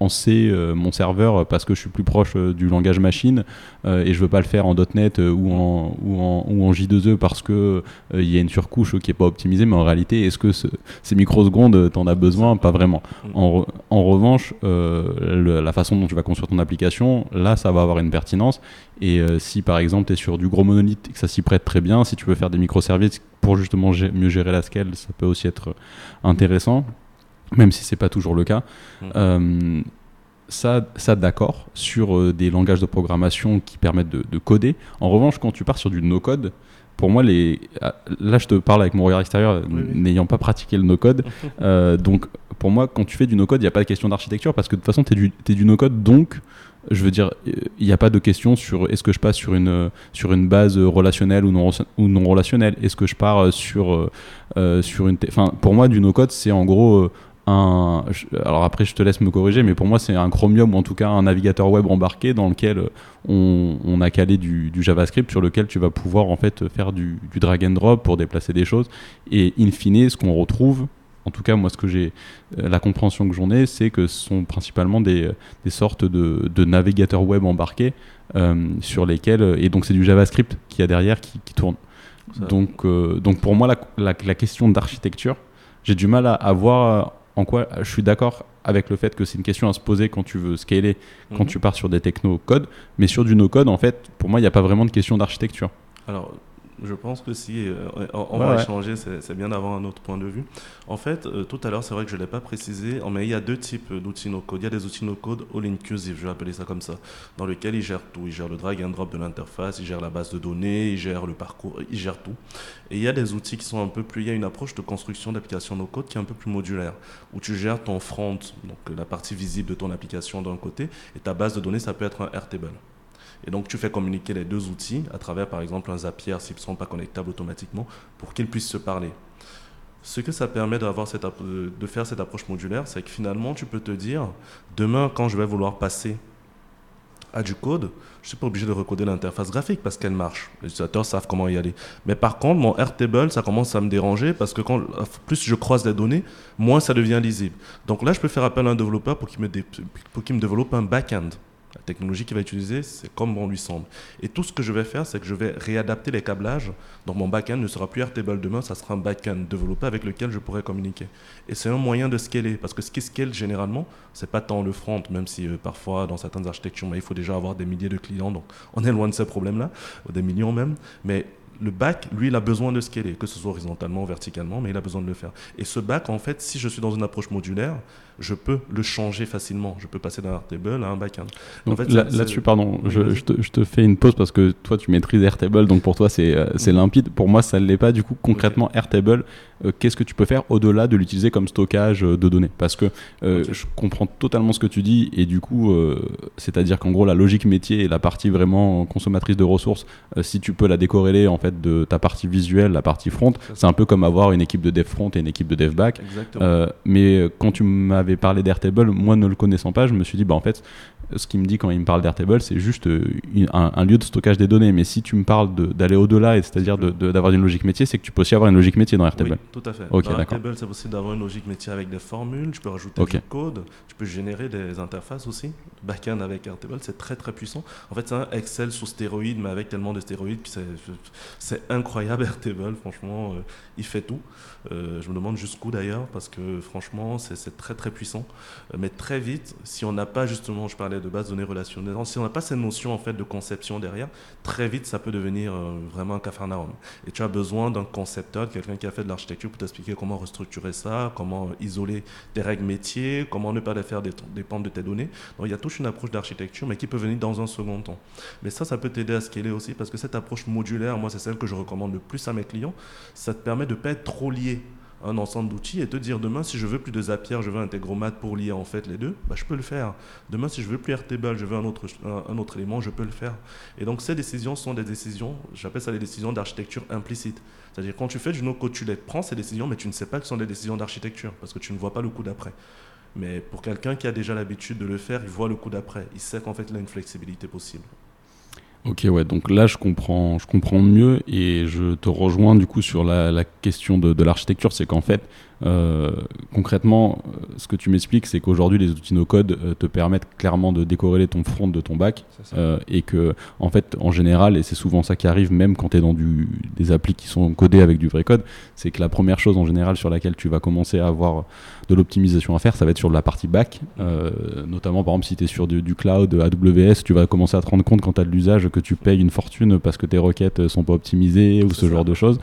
en C mon serveur parce que je suis plus proche du langage machine et je veux pas le faire en .NET ou en, ou en, ou en J2E parce que il y a une surcouche qui est pas optimisée. Mais en réalité, est-ce que ces microsecondes, tu en as besoin? Pas vraiment. En, en revanche, la façon dont tu vas construire ton application, là, ça va avoir une pertinence. Et euh, si par exemple tu es sur du gros monolithe et que ça s'y prête très bien, si tu veux faire des microservices pour justement mieux gérer la scale, ça peut aussi être intéressant, même si c'est pas toujours le cas. Mm. Euh, ça, ça d'accord sur euh, des langages de programmation qui permettent de, coder. En revanche, quand tu pars sur du no-code, pour moi, les... Ah, là je te parle avec mon regard extérieur, n'ayant pas pratiqué le no-code. [laughs] donc pour moi, quand tu fais du no-code, il n'y a pas de question d'architecture parce que de toute façon, tu es du, du no-code, donc je veux dire, il n'y a pas de question sur est-ce que je passe sur une, sur une base relationnelle ou non, ou non relationnelle. Est-ce que je pars sur, euh, sur une. Enfin, pour moi, du no-code, c'est en gros un. Alors après, je te laisse me corriger, mais pour moi, c'est un Chromium ou en tout cas un navigateur web embarqué dans lequel on, a calé du, JavaScript sur lequel tu vas pouvoir en fait faire du, drag and drop pour déplacer des choses. Et in fine, ce qu'on retrouve, en tout cas, moi, ce que j'ai, euh, la compréhension que j'en ai, c'est que ce sont principalement des, sortes de, navigateurs web embarqués euh, sur lesquels, et donc c'est du JavaScript qui a derrière qui, tourne. Donc, euh, donc pour moi, la, question d'architecture, j'ai du mal à, voir en quoi je suis d'accord avec le fait que c'est une question à se poser quand tu veux scaler, quand mhm. tu pars sur des techno code, mais sur du no code, en fait, pour moi, il n'y a pas vraiment de question d'architecture. Alors, je pense que si euh, on, va échanger, c'est bien d'avoir un autre point de vue. En fait, euh, tout à l'heure, c'est vrai que je ne l'ai pas précisé, mais il y a deux types d'outils no-code. Il y a des outils no-code all-inclusive, je vais appeler ça comme ça, dans lesquels ils gèrent tout. Ils gèrent le drag and drop de l'interface, ils gèrent la base de données, ils gèrent le parcours, ils gèrent tout. Et il y a des outils qui sont un peu plus. Il y a une approche de construction d'application no-code qui est un peu plus modulaire, où tu gères ton front, donc la partie visible de ton application d'un côté, et ta base de données, ça peut être un Airtable. Et donc, tu fais communiquer les deux outils à travers, par exemple, un Zapier s'ils ne sont pas connectables automatiquement pour qu'ils puissent se parler. Ce que ça permet de faire cette approche modulaire, c'est que finalement, tu peux te dire, demain, quand je vais vouloir passer à du code, je ne suis pas obligé de recoder l'interface graphique parce qu'elle marche. Les utilisateurs savent comment y aller. Mais par contre, mon Airtable, ça commence à me déranger parce que plus je croise les données, moins ça devient lisible. Donc là, je peux faire appel à un développeur pour qu'il me, pour qu'il me développe un back-end. La technologie qu'il va utiliser, c'est comme bon lui semble. Et tout ce que je vais faire, c'est que je vais réadapter les câblages. Donc mon backend ne sera plus Airtable demain, ça sera un backend développé avec lequel je pourrai communiquer. Et c'est un moyen de scaler, parce que ce qui scale généralement, c'est pas tant le front, même si euh, parfois dans certaines architectures, il faut déjà avoir des milliers de clients, donc on est loin de ces problèmes-là, des millions même. Mais le back, lui, il a besoin de scaler, que ce soit horizontalement verticalement, mais il a besoin de le faire. Et ce back, en fait, si je suis dans une approche modulaire, je peux le changer facilement. Je peux passer d'un Airtable à un backend. En fait, là-dessus, pardon, je, te, fais une pause parce que toi, tu maîtrises Airtable, donc pour toi, c'est euh, limpide. Pour moi, ça ne l'est pas. Du coup, concrètement, Airtable, euh, qu'est-ce que tu peux faire au-delà de l'utiliser comme stockage euh, de données? Parce que je comprends totalement ce que tu dis et du coup, c'est-à-dire qu'en gros, la logique métier et la partie vraiment consommatrice de ressources, si tu peux la décorréler en fait de ta partie visuelle, la partie front, c'est un peu comme avoir une équipe de dev front et une équipe de dev back. mais quand tu m'as avait parlé d'Airtable, moi ne le connaissant pas, je me suis dit, bah en fait, ce qu'il me dit quand il me parle d'Airtable, c'est juste euh, un, lieu de stockage des données. Mais si tu me parles d'aller au-delà, c'est-à-dire d'avoir une logique métier, c'est que tu peux aussi avoir une logique métier dans Airtable. Oui, tout à fait. dans Airtable, c'est possible d'avoir une logique métier avec des formules, tu peux rajouter du code, tu peux générer des interfaces aussi. Backend avec Airtable, c'est très très puissant. En fait, c'est un Excel sous stéroïdes, mais avec tellement de stéroïdes que c'est incroyable Airtable, franchement, euh, il fait tout. Euh, je me demande jusqu'où d'ailleurs, parce que franchement, c'est très très puissant. mais très vite, si on n'a pas justement, je parlais de base de données relationnelles, si on n'a pas cette notion en fait de conception derrière, très vite ça peut devenir euh, vraiment un cafarnaum. Et tu as besoin d'un concepteur, quelqu'un qui a fait de l'architecture pour t'expliquer comment restructurer ça, comment isoler des règles métiers, comment ne pas les faire dépendre de tes données. Donc il y a toute une approche d'architecture, mais qui peut venir dans un second temps. Mais ça, ça peut t'aider à scaler aussi, parce que cette approche modulaire, moi c'est celle que je recommande le plus à mes clients, ça te permet de ne pas être trop lié un ensemble d'outils et te dire demain si je veux plus de Zapier, je veux un Integromat pour lier en fait les deux, bah, je peux le faire. Demain si je veux plus Airtable, je veux un autre, un, autre élément, je peux le faire. Et donc ces décisions sont des décisions, j'appelle ça des décisions d'architecture implicite. C'est-à-dire quand tu fais du no-code, tu prends ces décisions, mais tu ne sais pas que ce sont des décisions d'architecture parce que tu ne vois pas le coup d'après. Mais pour quelqu'un qui a déjà l'habitude de le faire, il voit le coup d'après. Il sait qu'en fait il a une flexibilité possible. Ok, ouais, donc là je comprends, je comprends mieux et je te rejoins du coup sur la, question de l'architecture, c'est qu'en fait, euh, concrètement, euh, ce que tu m'expliques, c'est qu'aujourd'hui, les outils no-code euh, te permettent clairement de décorréler ton front de ton bac. et que, en fait, en général, et c'est souvent ça qui arrive, même quand tu es dans du, des applis qui sont codés avec du vrai code, c'est que la première chose en général sur laquelle tu vas commencer à avoir de l'optimisation à faire, ça va être sur la partie back. notamment, par exemple, si tu es sur du, cloud, AWS, tu vas commencer à te rendre compte quand tu as de l'usage que tu payes une fortune parce que tes requêtes sont pas optimisées ou ce genre de choses.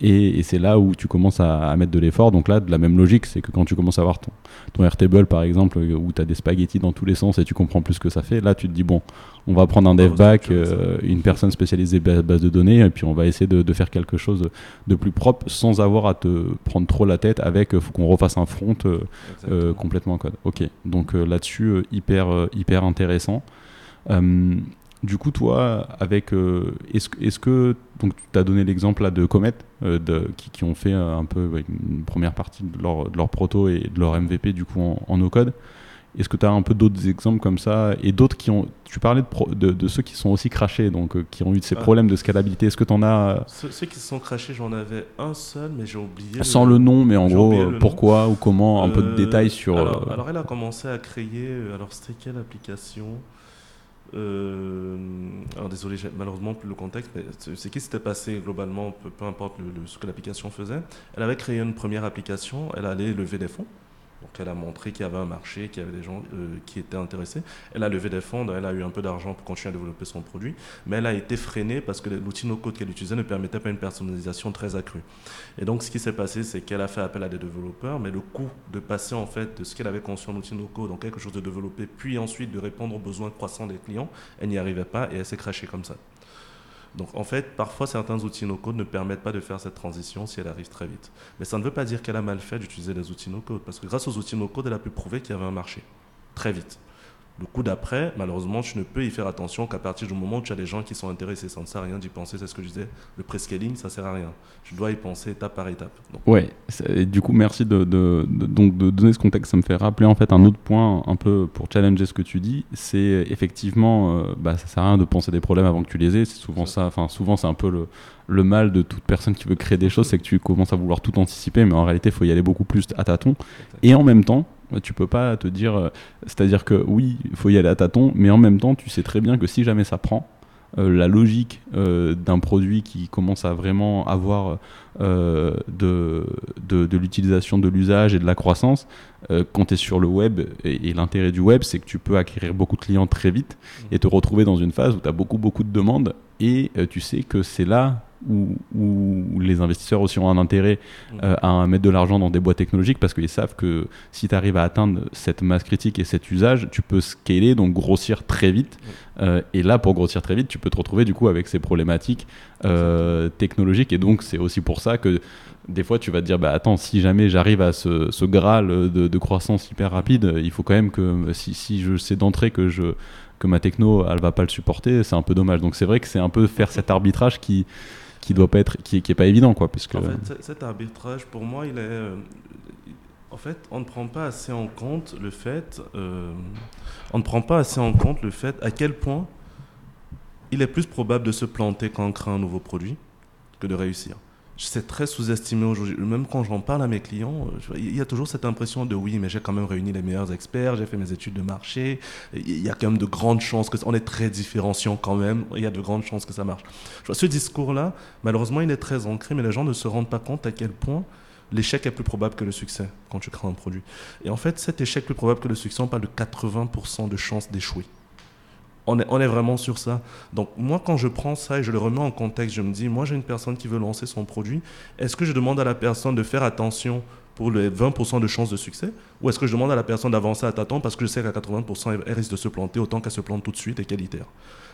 Et, c'est là où tu commences à, mettre de l'effort. Donc là, de la même logique, c'est que quand tu commences à avoir ton, ton Airtable, par exemple, où tu as des spaghettis dans tous les sens et tu comprends plus ce que ça fait, là, tu te dis, bon, on va prendre un dev back, euh, une personne spécialisée base de données, et puis on va essayer de, faire quelque chose de plus propre sans avoir à te prendre trop la tête avec, il faut qu'on refasse un front euh, euh, complètement en code. Ok, donc là-dessus, hyper, hyper intéressant. Du coup, toi, avec, est-ce, est que, donc tu as donné l'exemple là de Comet, de, qui, ont fait un peu une première partie de leur, de leur, proto et de leur MVP du coup en, en no-code. Est-ce que tu as un peu d'autres exemples comme ça et d'autres qui ont. Tu parlais de, de, ceux qui sont aussi crachés, donc euh, qui ont eu ces ah. problèmes de scalabilité. Est-ce que tu en as. Euh, ceux, qui sont crachés, j'en avais un seul, mais j'ai oublié. Sans le, nom, mais en gros, euh, pourquoi ou comment, un peu de détails sur. Alors, elle a commencé à créer. Alors, c'était quelle application alors désolé, malheureusement plus le contexte, mais c'est qui s'était passé globalement, peu, peu importe ce que l'application faisait? Elle avait créé une première application, elle allait lever des fonds. Donc elle a montré qu'il y avait un marché, qu'il y avait des gens euh, qui étaient intéressés. Elle a levé des fonds, elle a eu un peu d'argent pour continuer à développer son produit, mais elle a été freinée parce que l'outil no-code qu'elle utilisait ne permettait pas une personnalisation très accrue. Et donc ce qui s'est passé, c'est qu'elle a fait appel à des développeurs, mais le coût de passer en fait de ce qu'elle avait conçu en outil no-code, donc quelque chose de développé, puis ensuite de répondre aux besoins croissants des clients, elle n'y arrivait pas et elle s'est crachée comme ça. Donc en fait, parfois certains outils no-code ne permettent pas de faire cette transition si elle arrive très vite. Mais ça ne veut pas dire qu'elle a mal fait d'utiliser les outils no-code, parce que grâce aux outils no-code, elle a pu prouver qu'il y avait un marché très vite. Le coup d'après, malheureusement, tu ne peux y faire attention qu'à partir du moment où tu as des gens qui sont intéressés. Ça ne sert à rien d'y penser, c'est ce que je disais. Le prescaling, ça ne sert à rien. Tu dois y penser étape par étape. Donc. Ouais, du coup, merci de, donc de donner ce contexte. Ça me fait rappeler en fait un autre point un peu pour challenger ce que tu dis. C'est effectivement, euh, bah, ça sert à rien de penser des problèmes avant que tu les aies. C'est souvent ça. Enfin, souvent, c'est un peu le, le mal de toute personne qui veut créer des choses, c'est que tu commences à vouloir tout anticiper, mais en réalité, il faut y aller beaucoup plus à tâtons. Et en même temps, tu peux pas te dire, euh, c'est-à-dire que oui, il faut y aller à tâtons, mais en même temps, tu sais très bien que si jamais ça prend, euh, la logique euh, d'un produit qui commence à vraiment avoir de, de, l'utilisation de l'usage et de la croissance, quand tu es sur le web, et, l'intérêt du web, c'est que tu peux acquérir beaucoup de clients très vite et te retrouver dans une phase où tu as beaucoup, beaucoup de demandes, et tu sais que c'est là où, les investisseurs aussi ont un intérêt mm. euh, à mettre de l'argent dans des boîtes technologiques parce qu'ils savent que si tu arrives à atteindre cette masse critique et cet usage, tu peux scaler, donc grossir très vite. Mm. Euh, et là, pour grossir très vite, tu peux te retrouver du coup avec ces problématiques euh, technologiques. Et donc, c'est aussi pour ça que des fois, tu vas te dire, bah attends, si jamais j'arrive à ce, graal de, croissance hyper rapide, il faut quand même que si, si je sais d'entrée que je que ma techno elle va pas le supporter c'est un peu dommage donc c'est vrai que c'est un peu faire cet arbitrage qui qui doit pas être, qui, est pas évident, quoi, puisque. En fait, cet arbitrage, pour moi, il est. Euh, en fait, on ne prend pas assez en compte le fait. Euh, on ne prend pas assez en compte le fait à quel point il est plus probable de se planter quand on crée un nouveau produit que de réussir c'est très sous-estimé aujourd'hui. Même quand j'en parle à mes clients, euh, il y a toujours cette impression de oui, mais j'ai quand même réuni les meilleurs experts, j'ai fait mes études de marché, il y a quand même de grandes chances que on est très différenciant quand même, il y a de grandes chances que ça marche. Ce discours-là, malheureusement, il est très ancré, mais les gens ne se rendent pas compte à quel point l'échec est plus probable que le succès quand tu crées un produit. Et en fait, cet échec plus probable que le succès, on parle de 80% de chances d'échouer on est, vraiment sur ça. Donc moi, quand je prends ça et je le remets en contexte, je me dis, moi j'ai une personne qui veut lancer son produit, est-ce que je demande à la personne de faire attention pour les 20% de chances de succès? Ou est-ce que je demande à la personne d'avancer à tâtons parce que je sais qu'à 80%, elle risque de se planter autant qu'elle se plante tout de suite et qu'elle itère?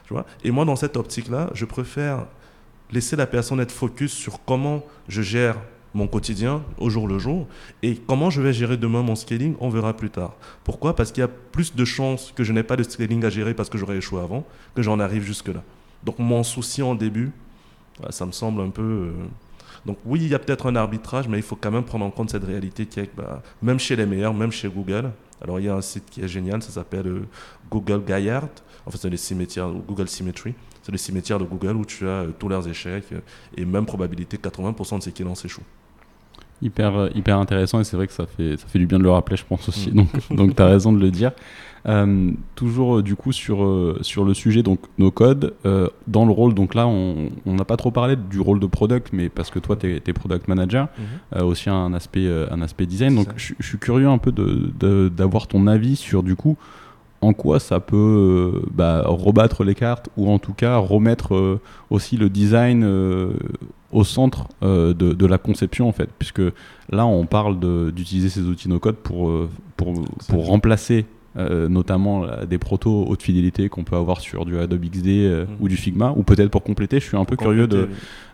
Tu vois? Et moi, dans cette optique-là, je préfère laisser la personne être focus sur comment je gère mon quotidien au jour le jour. Et comment je vais gérer demain mon scaling, on verra plus tard. Pourquoi? Parce qu'il y a plus de chances que je n'ai pas de scaling à gérer parce que j'aurais échoué avant, que j'en arrive jusque-là. Donc mon souci en début, ça me semble un peu... Euh, donc oui, il y a peut-être un arbitrage, mais il faut quand même prendre en compte cette réalité qui est bah, même chez les meilleurs, même chez Google, alors il y a un site qui est génial, ça s'appelle euh, Google Gaillard, en fait c'est le cimetière, Google Symmetry, c'est le cimetière de Google où tu as euh, tous leurs échecs et même probabilité 80% de ces clients s'échouent hyper, euh, hyper intéressant et c'est vrai que ça fait, ça fait du bien de le rappeler, je pense aussi. Mm. Donc, donc tu as raison de le dire. Euh, toujours euh, du coup sur, sur le sujet donc nos codes dans le rôle donc là on n'a pas trop parlé du rôle de product mais parce que toi tu es, product manager mm-hmm. aussi un aspect un aspect design donc je suis curieux un peu d'avoir de, ton avis sur du coup en quoi ça peut bah, rebattre les cartes ou en tout cas remettre aussi le design au centre euh, de, la conception en fait, puisque là on parle d'utiliser ces outils pour, euh, pour, pour remplacer euh, notamment des protos haute fidélité qu'on peut avoir sur du Adobe XD mhm. ou du Figma, ou peut-être pour compléter, je suis un peu curieux de,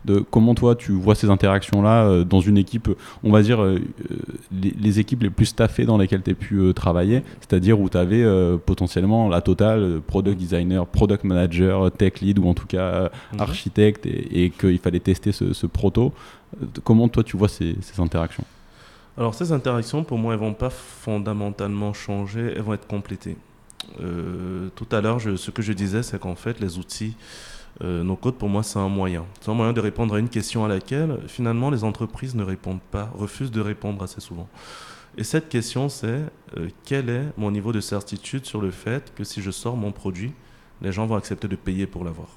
de, comment toi tu vois ces interactions-là dans une équipe, on va dire les, équipes les plus staffées dans lesquelles tu as pu travailler, c'est-à-dire où tu avais potentiellement la totale product designer, product manager, tech lead ou en tout cas mhm. architecte et, qu'il fallait tester ce, proto. Comment toi tu vois ces interactions? Alors ces interactions, pour moi, elles vont pas fondamentalement changer, elles vont être complétées. Euh, tout à l'heure, ce que je disais, c'est qu'en fait, les outils, euh, nos codes, pour moi, c'est un moyen. C'est un moyen de répondre à une question à laquelle, finalement, les entreprises ne répondent pas, refusent de répondre assez souvent. Et cette question, c'est euh, quel est mon niveau de certitude sur le fait que si je sors mon produit, les gens vont accepter de payer pour l'avoir?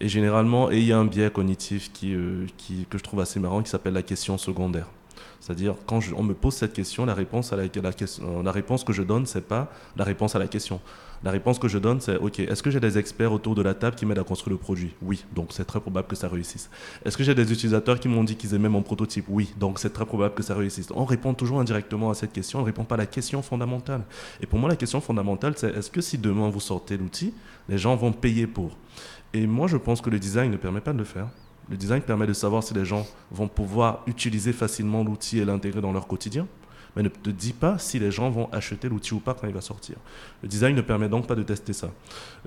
Et généralement, il y a un biais cognitif qui, qui, que je trouve assez marrant qui s'appelle la question secondaire. C'est-à-dire, quand on me pose cette question, question, la réponse que je donne, c'est pas la réponse à la question. La réponse que je donne, c'est OK, est-ce que j'ai des experts autour de la table qui m'aident à construire le produit? Oui, donc c'est très probable que ça réussisse. Est-ce que j'ai des utilisateurs qui m'ont dit qu'ils aimaient mon prototype? Oui, donc c'est très probable que ça réussisse. On répond toujours indirectement à cette question, on ne répond pas à la question fondamentale. Et pour moi, la question fondamentale, c'est est-ce que si demain vous sortez l'outil, les gens vont payer pour? Et moi, je pense que le design ne permet pas de le faire. Le design permet de savoir si les gens vont pouvoir utiliser facilement l'outil et l'intégrer dans leur quotidien mais ne te dit pas si les gens vont acheter l'outil ou pas quand il va sortir. Le design ne permet donc pas de tester ça.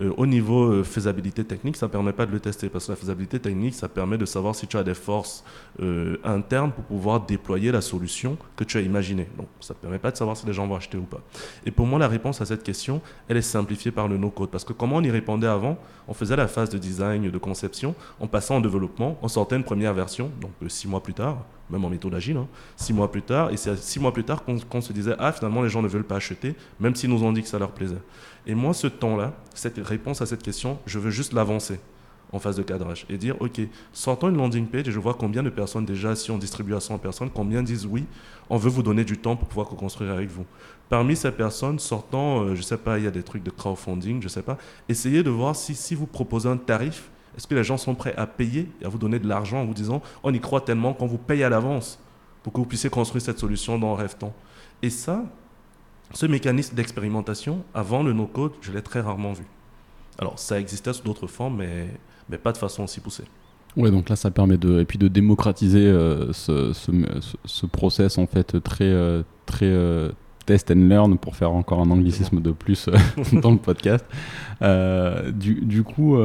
Euh, au niveau euh, faisabilité technique, ça ne permet pas de le tester parce que la faisabilité technique, ça permet de savoir si tu as des forces euh, internes pour pouvoir déployer la solution que tu as imaginée. Donc ça ne permet pas de savoir si les gens vont acheter ou pas. Et pour moi, la réponse à cette question, elle est simplifiée par le no-code parce que comment on y répondait avant, on faisait la phase de design, de conception, en passant en développement, on sortait une première version, donc six mois plus tard, même en méthode agile, hein. six mois plus tard. Et c'est six mois plus tard qu'on se disait, ah finalement les gens ne veulent pas acheter, même s'ils nous ont dit que ça leur plaisait. Et moi, ce temps-là, cette réponse à cette question, je veux juste l'avancer en phase de cadrage et dire, OK, sortons une landing page et je vois combien de personnes déjà, si on distribue à 100 personnes, combien disent oui, on veut vous donner du temps pour pouvoir co-construire avec vous. Parmi ces personnes, sortant, euh, je sais pas, il y a des trucs de crowdfunding, je ne sais pas, essayez de voir si, si vous proposez un tarif est-ce que les gens sont prêts à payer et à vous donner de l'argent en vous disant on y croit tellement qu'on vous paye à l'avance pour que vous puissiez construire cette solution dans rêve temps? Et ça, ce mécanisme d'expérimentation, avant le no-code, je l'ai très rarement vu. Alors, ça existait sous d'autres formes, mais, mais pas de façon aussi poussée. Ouais, donc là, ça permet de, et puis de démocratiser euh, ce, ce, ce, process en fait très, euh, très euh, test and learn pour faire encore un anglicisme de plus [laughs] dans le podcast. du, du, coup,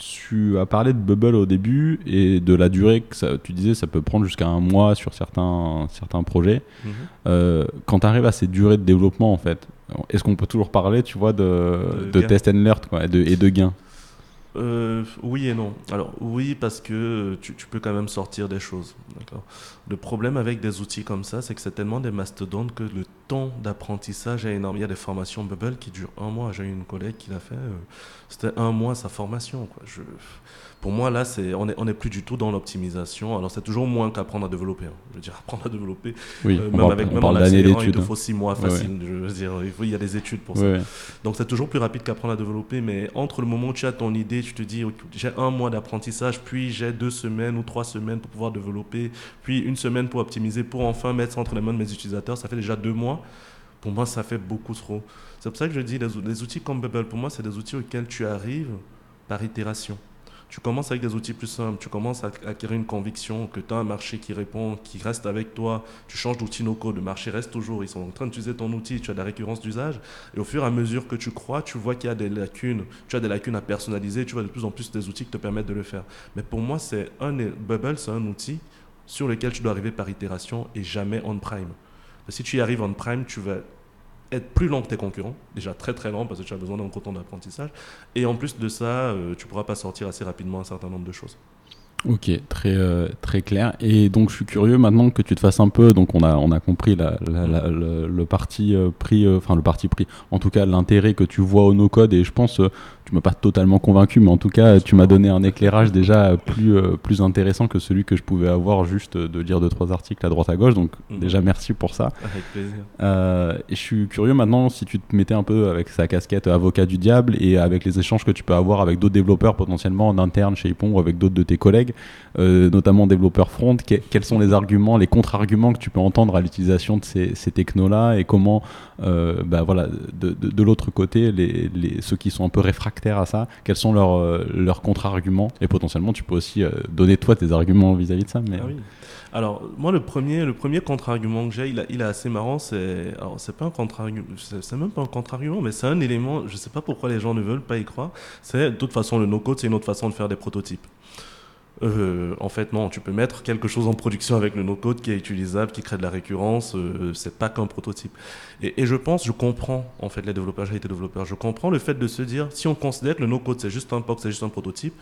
tu as parlé de Bubble au début et de la durée que ça, tu disais ça peut prendre jusqu'à un mois sur certains, certains projets. Mhm. Euh, quand tu arrives à ces durées de développement, en fait, est-ce qu'on peut toujours parler, tu vois, de, de, test and learn quoi, et, de, et de gains? Euh, oui et non. Alors oui parce que tu, peux quand même sortir des choses. Le problème avec des outils comme ça, c'est que c'est tellement des mastodontes que le temps d'apprentissage est énorme. Il y a des formations Bubble qui durent un mois. J'ai eu une collègue qui l'a fait. Euh, c'était un mois sa formation. Quoi. Je, pour moi, là, c'est, on n'est on est plus du tout dans l'optimisation. Alors, c'est toujours moins qu'apprendre à développer. Hein. Je veux dire, apprendre à développer, oui, euh, même avec même en accélérant, il te faut six mois facile. Je veux dire, il, faut, il y a des études pour ça. Donc, c'est toujours plus rapide qu'apprendre à développer. Mais entre le moment où tu as ton idée, tu te dis, j'ai un mois d'apprentissage, puis j'ai deux semaines ou trois semaines pour pouvoir développer, puis une semaine pour optimiser, pour enfin mettre ça entre les mains de mes utilisateurs. Ça fait déjà deux mois. Pour moi, ça fait beaucoup trop. C'est pour ça que je dis, les, les outils comme Bubble, pour moi, c'est des outils auxquels tu arrives par itération tu commences avec des outils plus simples, tu commences à acquérir une conviction que tu as un marché qui répond, qui reste avec toi, tu changes d'outil no-code, le marché reste toujours, ils sont en train d'utiliser ton outil, tu as de la récurrence d'usage, et au fur et à mesure que tu crois, tu vois qu'il y a des lacunes, tu as des lacunes à personnaliser, tu vois de plus en plus des outils qui te permettent de le faire. Mais pour moi, c'est un Bubble, c'est un outil sur lequel tu dois arriver par itération et jamais on-prime. Si tu y arrives on-prime, tu vas être plus lent que tes concurrents, déjà très très lent parce que tu as besoin d'un gros temps d'apprentissage, et en plus de ça, euh, tu pourras pas sortir assez rapidement un certain nombre de choses. Ok, très, euh, très clair. Et donc, je suis curieux maintenant que tu te fasses un peu. Donc, on a, on a compris la, le, parti euh, pris, enfin, le parti pris, en tout cas, l'intérêt que tu vois au no-code. Et je pense, tu m'as pas totalement convaincu, mais en tout cas, tu m'as donné un éclairage déjà plus, euh, plus intéressant que celui que je pouvais avoir juste de lire deux trois articles à droite à gauche. Donc mhm. déjà merci pour ça. Avec plaisir. Euh, et je suis curieux maintenant si tu te mettais un peu avec sa casquette avocat du diable et avec les échanges que tu peux avoir avec d'autres développeurs potentiellement en interne chez Ipon ou avec d'autres de tes collègues. Collègues, notamment développeurs front, quels sont les arguments, les contre-arguments que tu peux entendre à l'utilisation de ces, ces technos-là et comment, bah, voilà, de, de, l'autre côté, les, les, ceux qui sont un peu réfractaires à ça, quels sont leurs, leurs contre-arguments et potentiellement tu peux aussi donner toi tes arguments vis-à-vis de ça. Mais... Ah. Alors, moi, le premier, le premier contre-argument que j'ai, il, il, est assez marrant. C'est, alors, c'est pas un contre-argument, c'est, même pas un contre-argument, mais c'est un élément. Je sais pas pourquoi les gens ne veulent pas y croire. C'est, de toute façon, le no-code, c'est une autre façon de faire des prototypes. Euh, en fait, non, tu peux mettre quelque chose en production avec le no-code qui est utilisable, qui crée de la récurrence. Euh, c'est pas qu'un prototype. Et, je pense, je comprends, en fait, les développeurs, j'ai été développeur, je comprends le fait de se dire, si on considère que le no-code, c'est juste un POC, c'est juste un prototype,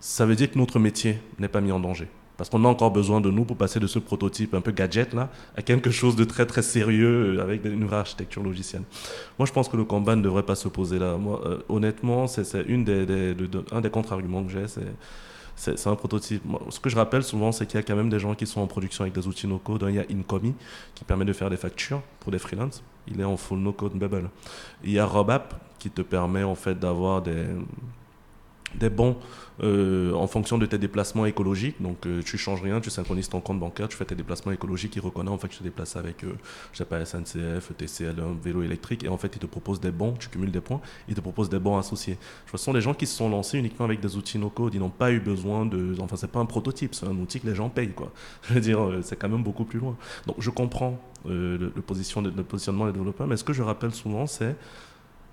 ça veut dire que notre métier n'est pas mis en danger. Parce qu'on a encore besoin de nous pour passer de ce prototype un peu gadget là à quelque chose de très très sérieux euh, avec une vraie architecture logicielle. Moi, je pense que le combat ne devrait pas se poser là. Moi, euh, honnêtement, c'est une des, un des contre-arguments que j'ai. C'est un prototype. ce que je rappelle souvent, c'est qu'il y a quand même des gens qui sont en production avec des outils no-code. Il y a Incomi qui permet de faire des factures pour des freelances. Il est en full no-code Bubble. Il y a RobApp qui te permet en fait d'avoir des, des bons euh, en fonction de tes déplacements écologiques. Donc, euh, tu changes rien, tu synchronises ton compte bancaire, tu fais tes déplacements écologiques, il reconnaît en fait que tu te déplaces avec, euh, je sais pas, SNCF, TCL, un vélo électrique, et en fait, il te propose des bons, tu cumules des points, il te propose des bons associés. De toute façon, les gens qui se sont lancés uniquement avec des outils no-code, ils n'ont pas eu besoin de. Enfin, c'est pas un prototype, c'est un outil que les gens payent, quoi. [laughs] Je veux dire, c'est quand même beaucoup plus loin. Donc, je comprends le, position le positionnement des développeurs, mais ce que je rappelle souvent, c'est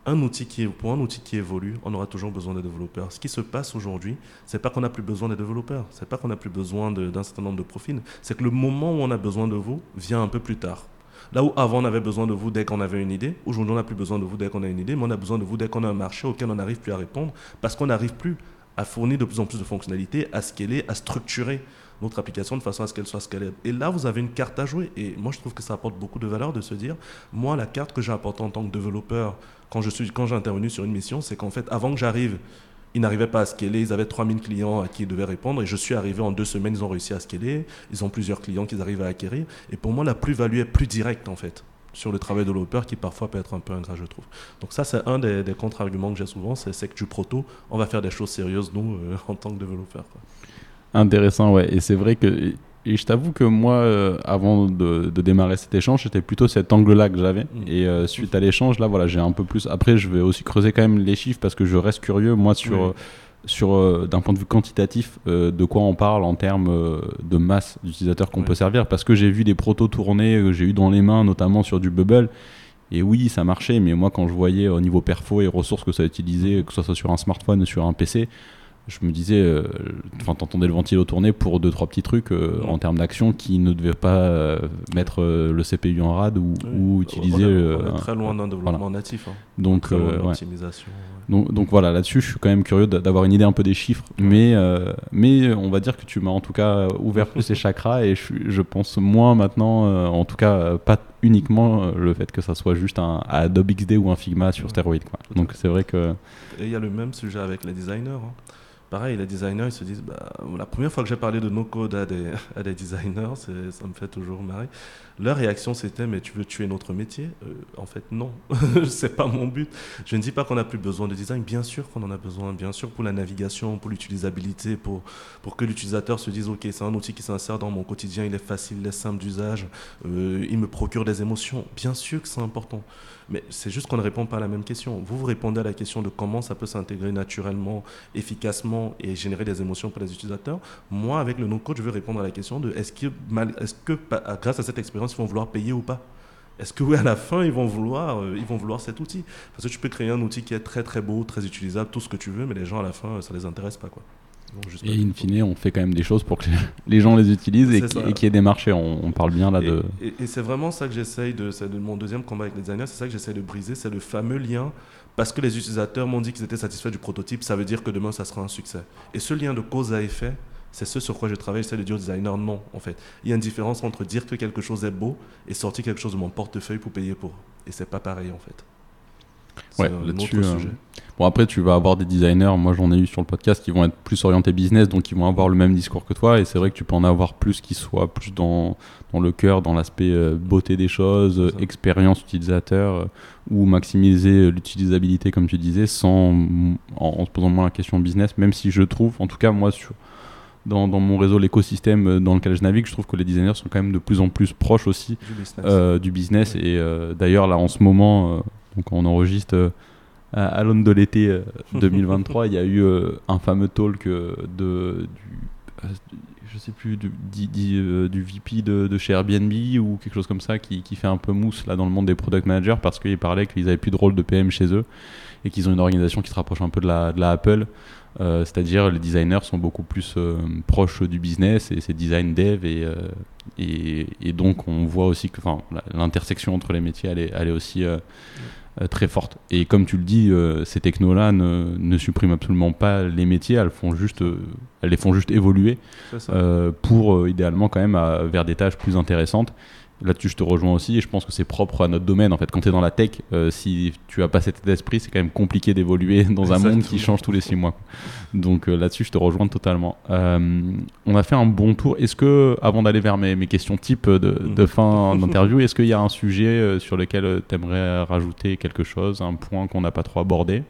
un outil qui, pour un outil qui évolue, on aura toujours besoin des développeurs. Ce qui se passe aujourd'hui, c'est pas qu'on n'a plus besoin des développeurs, c'est pas qu'on n'a plus besoin d'un certain nombre de profils, c'est que le moment où on a besoin de vous vient un peu plus tard. Là où avant on avait besoin de vous dès qu'on avait une idée, aujourd'hui on n'a plus besoin de vous dès qu'on a une idée, mais on a besoin de vous dès qu'on a un marché auquel on n'arrive plus à répondre, parce qu'on n'arrive plus à fournir de plus en plus de fonctionnalités, à scaler, à structurer notre application de façon à ce qu'elle soit scalable. Et là, vous avez une carte à jouer. Et moi, je trouve que ça apporte beaucoup de valeur de se dire, moi, la carte que j'ai apportée en tant que développeur, quand j'ai intervenu sur une mission, c'est qu'en fait, avant que j'arrive, ils n'arrivaient pas à scaler. Ils avaient 3000 clients à qui ils devaient répondre. Et je suis arrivé en deux semaines, ils ont réussi à scaler. Ils ont plusieurs clients qu'ils arrivent à acquérir. Et pour moi, la plus-value est plus directe, en fait, sur le travail de développeur qui parfois peut être un peu ingrat, je trouve. Donc ça, c'est un des, contre-arguments que j'ai souvent, c'est que du proto, on va faire des choses sérieuses, nous, euh, [laughs] en tant que développeur. Intéressant, ouais. Et c'est vrai que et je t'avoue que moi, euh, avant de, démarrer cet échange, c'était plutôt cet angle-là que j'avais. Mm. Et euh, suite à l'échange, là, voilà, j'ai un peu plus. Après, je vais aussi creuser quand même les chiffres parce que je reste curieux, moi, sur, sur euh, d'un point de vue quantitatif, de quoi on parle en termes de masse d'utilisateurs qu'on peut servir. Parce que j'ai vu des protos tourner, que j'ai eu dans les mains, notamment sur du Bubble. Et oui, ça marchait, mais moi, quand je voyais au niveau perfo et ressources que ça utilisait, que ce soit sur un smartphone ou sur un PC, je me disais, euh, enfin, t'entendais le ventilo tourner pour deux trois petits trucs euh, en termes d'action qui ne devaient pas euh, mettre le CPU en rade ou, ou utiliser. On est, très loin d'un développement natif. Hein. Donc, optimisation. Donc, donc, voilà, là-dessus, je suis quand même curieux d'avoir une idée un peu des chiffres, mais mais on va dire que tu m'as en tout cas ouvert plus les chakras et je, je pense moins maintenant, en tout cas pas uniquement le fait que ça soit juste un Adobe XD ou un Figma sur stéroïde. Quoi. Donc c'est vrai que. Et il y a le même sujet avec les designers. Hein pareil, les designers, ils se disent, bah, la première fois que j'ai parlé de no-code à des, [laughs] à des designers, ça me fait toujours marrer. Leur réaction, c'était, mais tu veux tuer notre métier? Euh, En fait, non, [laughs] c'est pas mon but. Je ne dis pas qu'on n'a plus besoin de design, bien sûr qu'on en a besoin, bien sûr pour la navigation, pour l'utilisabilité, pour, pour que l'utilisateur se dise, ok, c'est un outil qui s'insère dans mon quotidien, il est facile, il est simple d'usage, euh, il me procure des émotions. Bien sûr que c'est important. Mais c'est juste qu'on ne répond pas à la même question. Vous, vous répondez à la question de comment ça peut s'intégrer naturellement, efficacement et générer des émotions pour les utilisateurs. Moi, avec le no-code, je veux répondre à la question de est-ce que, est que grâce à cette expérience, ils vont vouloir payer ou pas? Est-ce que oui, à la fin, ils vont vouloir, euh, ils vont vouloir cet outil? Parce que tu peux créer un outil qui est très très beau, très utilisable, tout ce que tu veux, mais les gens à la fin, ça les intéresse pas quoi et in fine, on fait quand même des choses pour que les [laughs] gens les utilisent et qu'il y ait des marchés. On, parle bien là de. Et, c'est vraiment ça que j'essaye de. C'est de mon deuxième combat avec les designers, c'est ça que j'essaye de briser, c'est le fameux lien. Parce que les utilisateurs m'ont dit qu'ils étaient satisfaits du prototype, ça veut dire que demain ça sera un succès. Et ce lien de cause à effet, c'est ce sur quoi je travaille, c'est de dire au designer non, en fait. Il y a une différence entre dire que quelque chose est beau et sortir quelque chose de mon portefeuille pour payer pour. Et c'est pas pareil, en fait. Ouais, là-dessus. Euh, bon, après, tu vas avoir des designers, moi j'en ai eu sur le podcast, qui vont être plus orientés business, donc ils vont avoir le même discours que toi. Et c'est vrai que tu peux en avoir plus qui soient plus dans, dans le cœur, dans l'aspect euh, beauté des choses, expérience utilisateur, euh, ou maximiser l'utilisabilité, comme tu disais, sans, en, se posant moins la question business, même si je trouve, en tout cas, moi, sur, dans, dans mon réseau, l'écosystème dans lequel je navigue, je trouve que les designers sont quand même de plus en plus proches aussi Du business. du business. Et d'ailleurs, là, en ce moment, donc on enregistre euh, à, l'aune de l'été euh, [laughs] 2023, il y a eu euh, un fameux talk euh, de, du, euh, je sais plus, du, di- di- euh, du VP de, de chez Airbnb ou quelque chose comme ça qui, qui fait un peu mousse là dans le monde des product managers parce qu'il parlait qu'ils avaient plus de rôle de PM chez eux et qu'ils ont une organisation qui se rapproche un peu de la, de la Apple. Euh, C'est-à-dire les designers sont beaucoup plus euh, proches du business et c'est design dev et, euh, et, et donc on voit aussi que l'intersection entre les métiers elle est, elle est aussi euh, euh, très forte. Et comme tu le dis, euh, ces technos-là ne, ne suppriment absolument pas les métiers, elles, font juste, euh, elles les font juste évoluer euh, pour euh, idéalement quand même à- vers des tâches plus intéressantes. Là-dessus, je te rejoins aussi et je pense que c'est propre à notre domaine. En fait, quand tu es dans la tech, euh, si tu as pas cet état d'esprit, c'est quand même compliqué d'évoluer [laughs] dans un monde qui change tous les six mois. Donc euh, là-dessus, je te rejoins totalement. Euh, on a fait un bon tour. Est-ce que, avant d'aller vers mes, mes questions type de, de fin d'interview, est-ce qu'il y a un sujet sur lequel tu aimerais rajouter quelque chose, un point qu'on n'a pas trop abordé?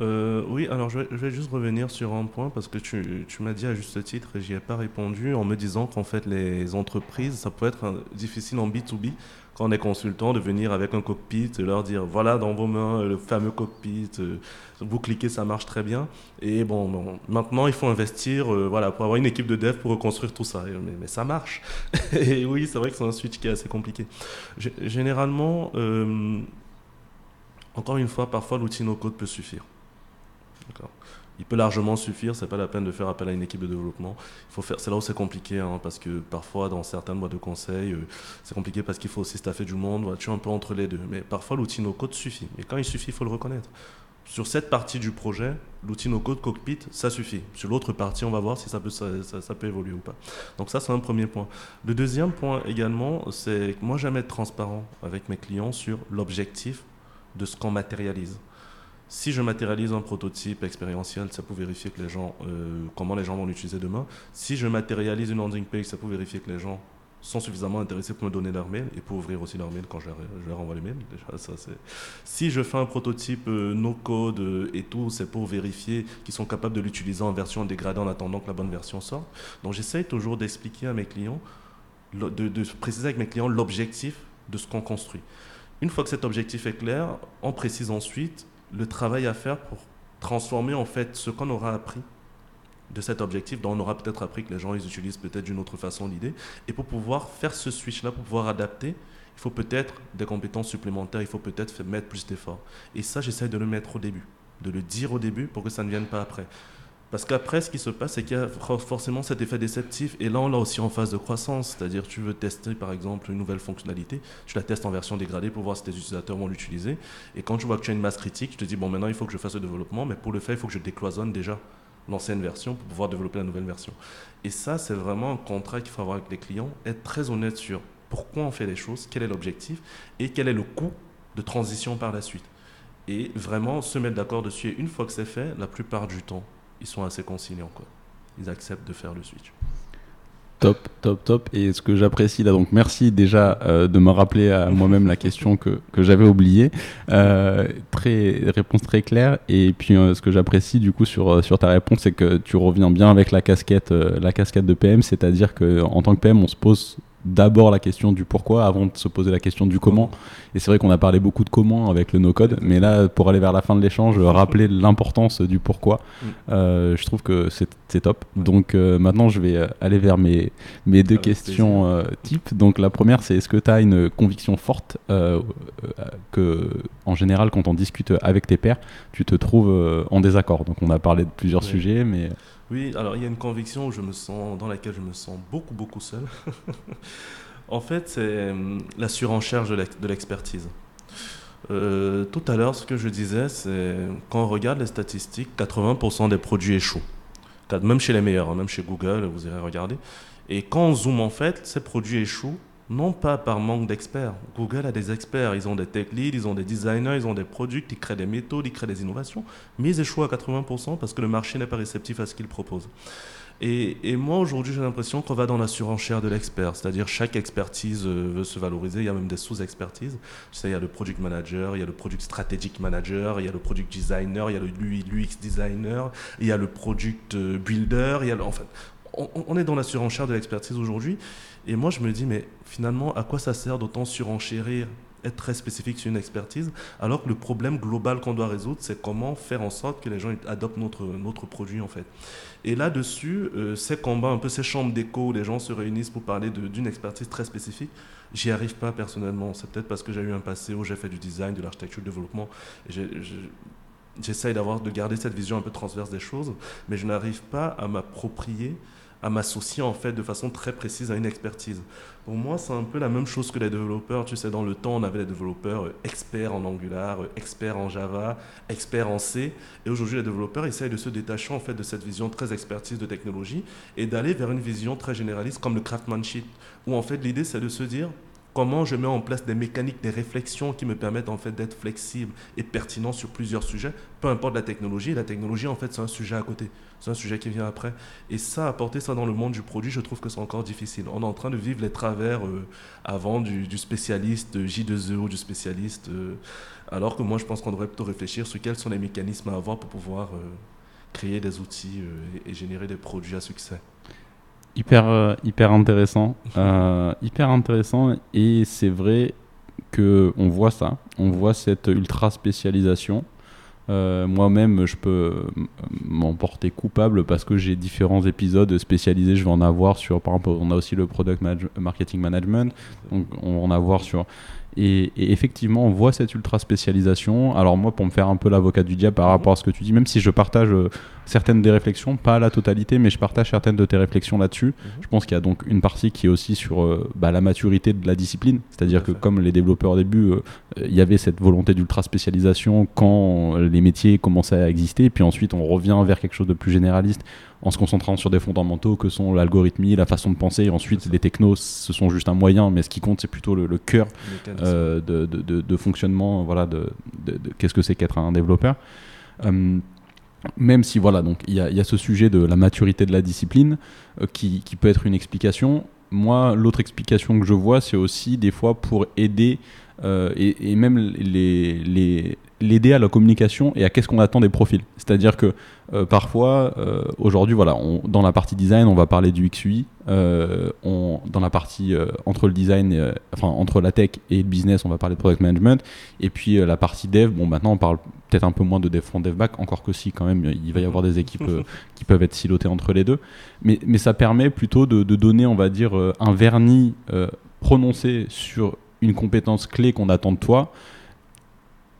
Euh, oui, alors je vais, juste revenir sur un point parce que tu, m'as dit à juste titre et j'y ai pas répondu en me disant qu'en fait les entreprises, ça peut être un- difficile en B2B quand on est consultant de venir avec un cockpit et leur dire voilà dans vos mains le fameux cockpit, euh, vous cliquez, ça marche très bien. Et bon, maintenant il faut investir euh, voilà, pour avoir une équipe de dev pour reconstruire tout ça. Mais, ça marche. [laughs] et oui, c'est vrai que c'est un switch qui est assez compliqué. Généralement, euh, encore une fois, parfois l'outil no-code peut suffire. Il peut largement suffire, c'est pas la peine de faire appel à une équipe de développement. Il faut faire, c'est là où c'est compliqué, hein, parce que parfois dans certaines boîtes de conseil, euh, c'est compliqué parce qu'il faut aussi staffer du monde. Tu es un peu entre les deux. Mais parfois l'outil no code suffit. Et quand il suffit, il faut le reconnaître. Sur cette partie du projet, l'outil no code cockpit, ça suffit. Sur l'autre partie, on va voir si ça peut, ça- ça peut évoluer ou pas. Donc ça, c'est un premier point. Le deuxième point également, c'est que moi j'aime être transparent avec mes clients sur l'objectif de ce qu'on matérialise. Si je matérialise un prototype expérientiel, ça peut vérifier que les gens, euh, comment les gens vont l'utiliser demain. Si je matérialise une landing page, ça peut vérifier que les gens sont suffisamment intéressés pour me donner leur mail et pour ouvrir aussi leur mail quand je leur, je envoie le mail. Déjà, ça. Si je fais un prototype euh, no code euh, et tout, c'est pour vérifier qu'ils sont capables de l'utiliser en version dégradée en attendant que la bonne version sorte. Donc j'essaye toujours d'expliquer à mes clients, de, de préciser avec mes clients l'objectif de ce qu'on construit. Une fois que cet objectif est clair, on précise ensuite le travail à faire pour transformer en fait ce qu'on aura appris de cet objectif, dont on aura peut-être appris que les gens ils utilisent peut-être d'une autre façon l'idée, et pour pouvoir faire ce switch-là, pour pouvoir adapter, il faut peut-être des compétences supplémentaires, il faut peut-être mettre plus d'efforts. Et ça, j'essaie de le mettre au début, de le dire au début pour que ça ne vienne pas après. Parce qu'après, ce qui se passe, c'est qu'il y a for- forcément cet effet déceptif. Et là, on l'a aussi en phase de croissance. C'est-à-dire, tu veux tester, par exemple, une nouvelle fonctionnalité. Tu la testes en version dégradée pour voir si tes utilisateurs vont l'utiliser. Et quand tu vois que tu as une masse critique, tu te dis, bon, maintenant, il faut que je fasse le développement. Mais pour le faire, il faut que je décloisonne déjà l'ancienne version pour pouvoir développer la nouvelle version. Et ça, c'est vraiment un contrat qu'il faut avoir avec les clients. Être très honnête sur pourquoi on fait les choses, quel est l'objectif et quel est le coût de transition par la suite. Et vraiment se mettre d'accord dessus. Et une fois que c'est fait, la plupart du temps, ils sont assez conciliants. Quoi. Ils acceptent de faire le switch. Top, top, top. Et ce que j'apprécie là, donc merci déjà euh, de me rappeler à moi-même la question que, que j'avais oubliée. Euh, très, réponse très claire. Et puis euh, ce que j'apprécie du coup sur, sur ta réponse, c'est que tu reviens bien avec la casquette, la casquette de PM, c'est-à-dire que en tant que PM, on se pose d'abord la question du pourquoi avant de se poser la question du comment. Et c'est vrai qu'on a parlé beaucoup de comment avec le no-code, mais là, pour aller vers la fin de l'échange, rappeler l'importance du pourquoi, Mm. euh, je trouve que c'est top. Donc euh, maintenant, je vais euh, aller vers mes, mes deux questions euh, types. Donc la première, c'est est-ce que tu as une conviction forte que, en général, quand on discute avec tes pairs, tu te trouves en désaccord? Donc on a parlé de plusieurs sujets, mais Oui, alors il y a une conviction où je me sens, dans laquelle je me sens beaucoup, beaucoup seul. [laughs] en fait, c'est hum, la surenchère de l'ex- de l'expertise. Euh, tout à l'heure, ce que je disais, c'est quand on regarde les statistiques, 80% des produits échouent. Même chez les meilleurs, hein, même chez Google, vous irez regarder. Et quand on zoome en fait, ces produits échouent non pas par manque d'experts. Google a des experts, ils ont des tech leads, ils ont des designers, ils ont des produits, ils créent des méthodes, ils créent des innovations, mais ils échouent à 80% parce que le marché n'est pas réceptif à ce qu'ils proposent. Et, et moi, aujourd'hui, j'ai l'impression qu'on va dans la surenchère de l'expert, c'est-à-dire chaque expertise euh, veut se valoriser, il y a même des sous-expertises. Tu sais, il y a le product manager, il y a le product strategic manager, il y a le product designer, il y a le l'UX designer, il y a le product euh, builder, il y a le- fait, on, est dans la surenchère de l'expertise aujourd'hui. Et moi, je me dis, mais finalement, à quoi ça sert d'autant surenchérir être très spécifique sur une expertise, alors que le problème global qu'on doit résoudre, c'est comment faire en sorte que les gens adoptent notre, notre produit, en fait. Et là-dessus, euh, ces combats, un peu ces chambres d'écho où les gens se réunissent pour parler d'une expertise très spécifique, j'y arrive pas personnellement. C'est peut-être parce que j'ai eu un passé où j'ai fait du design, de l'architecture, du développement. J'essaye d'avoir, de garder cette vision un peu transverse des choses, mais je n'arrive pas à m'approprier à m'associer en fait de façon très précise à une expertise. Pour moi, c'est un peu la même chose que les développeurs. Tu sais, dans le temps, on avait les développeurs euh, experts en Angular, euh, experts en Java, experts en C. Et aujourd'hui, les développeurs essayent de se détacher en fait de cette vision très expertise de technologie et d'aller vers une vision très généraliste comme le craftsmanship, où en fait l'idée c'est de se dire comment je mets en place des mécaniques, des réflexions qui me permettent en fait d'être flexible et pertinent sur plusieurs sujets, peu importe la technologie. La technologie, en fait, c'est un sujet à côté, c'est un sujet qui vient après. Et ça, apporter ça dans le monde du produit, je trouve que c'est encore difficile. On est en train de vivre les travers euh, avant du, spécialiste J2E ou du spécialiste, euh, alors que moi, je pense qu'on devrait plutôt réfléchir sur quels sont les mécanismes à avoir pour pouvoir euh, créer des outils et générer des produits à succès hyper, euh, hyper intéressant. Euh, hyper intéressant. Et c'est vrai que on voit ça. On voit cette ultra spécialisation. Euh, moi-même, je peux m'en porter coupable parce que j'ai différents épisodes spécialisés. Je vais en avoir sur, par exemple, on a aussi le product marketing management. Donc, on va en avoir sur et, effectivement, on voit cette ultra spécialisation. Alors moi, pour me faire un peu l'avocat du diable par rapport à ce que tu dis, même si je partage certaines des réflexions, pas la totalité, mais je partage certaines de tes réflexions là-dessus. Mhm. Je pense qu'il y a donc une partie qui est aussi sur euh, bah, la maturité de la discipline. C'est-à-dire que comme les développeurs au début, euh, il y avait cette volonté d'ultra spécialisation quand les métiers commençaient à exister, puis ensuite on revient vers quelque chose de plus généraliste en se concentrant sur des fondamentaux que sont l'algorithmie, la façon de penser. Et ensuite, les technos, ce sont juste un moyen, mais ce qui compte, c'est plutôt le, cœur euh, de, de, fonctionnement. Voilà, de, qu'est-ce que c'est qu'être un développeur. Euh, même si voilà, donc il y, a ce sujet de la maturité de la discipline euh, qui, peut être une explication. Moi, l'autre explication que je vois, c'est aussi des fois pour aider et, et, même les, l'aider à la communication et à qu'est-ce qu'on attend des profils. C'est-à-dire que euh, parfois, euh, aujourd'hui, voilà, on, dans la partie design, on va parler du XUI. Euh, on, dans la partie entre le design, enfin entre la tech et le business, on va parler de product management. Et puis la partie dev, bon, maintenant on parle peut-être un peu moins de dev front, dev back, encore que si, quand même, il va y avoir des équipes [laughs] qui peuvent être silotées entre les deux. Mais, mais ça permet plutôt de, de donner, on va dire, un vernis prononcé sur une compétence clé qu'on attend de toi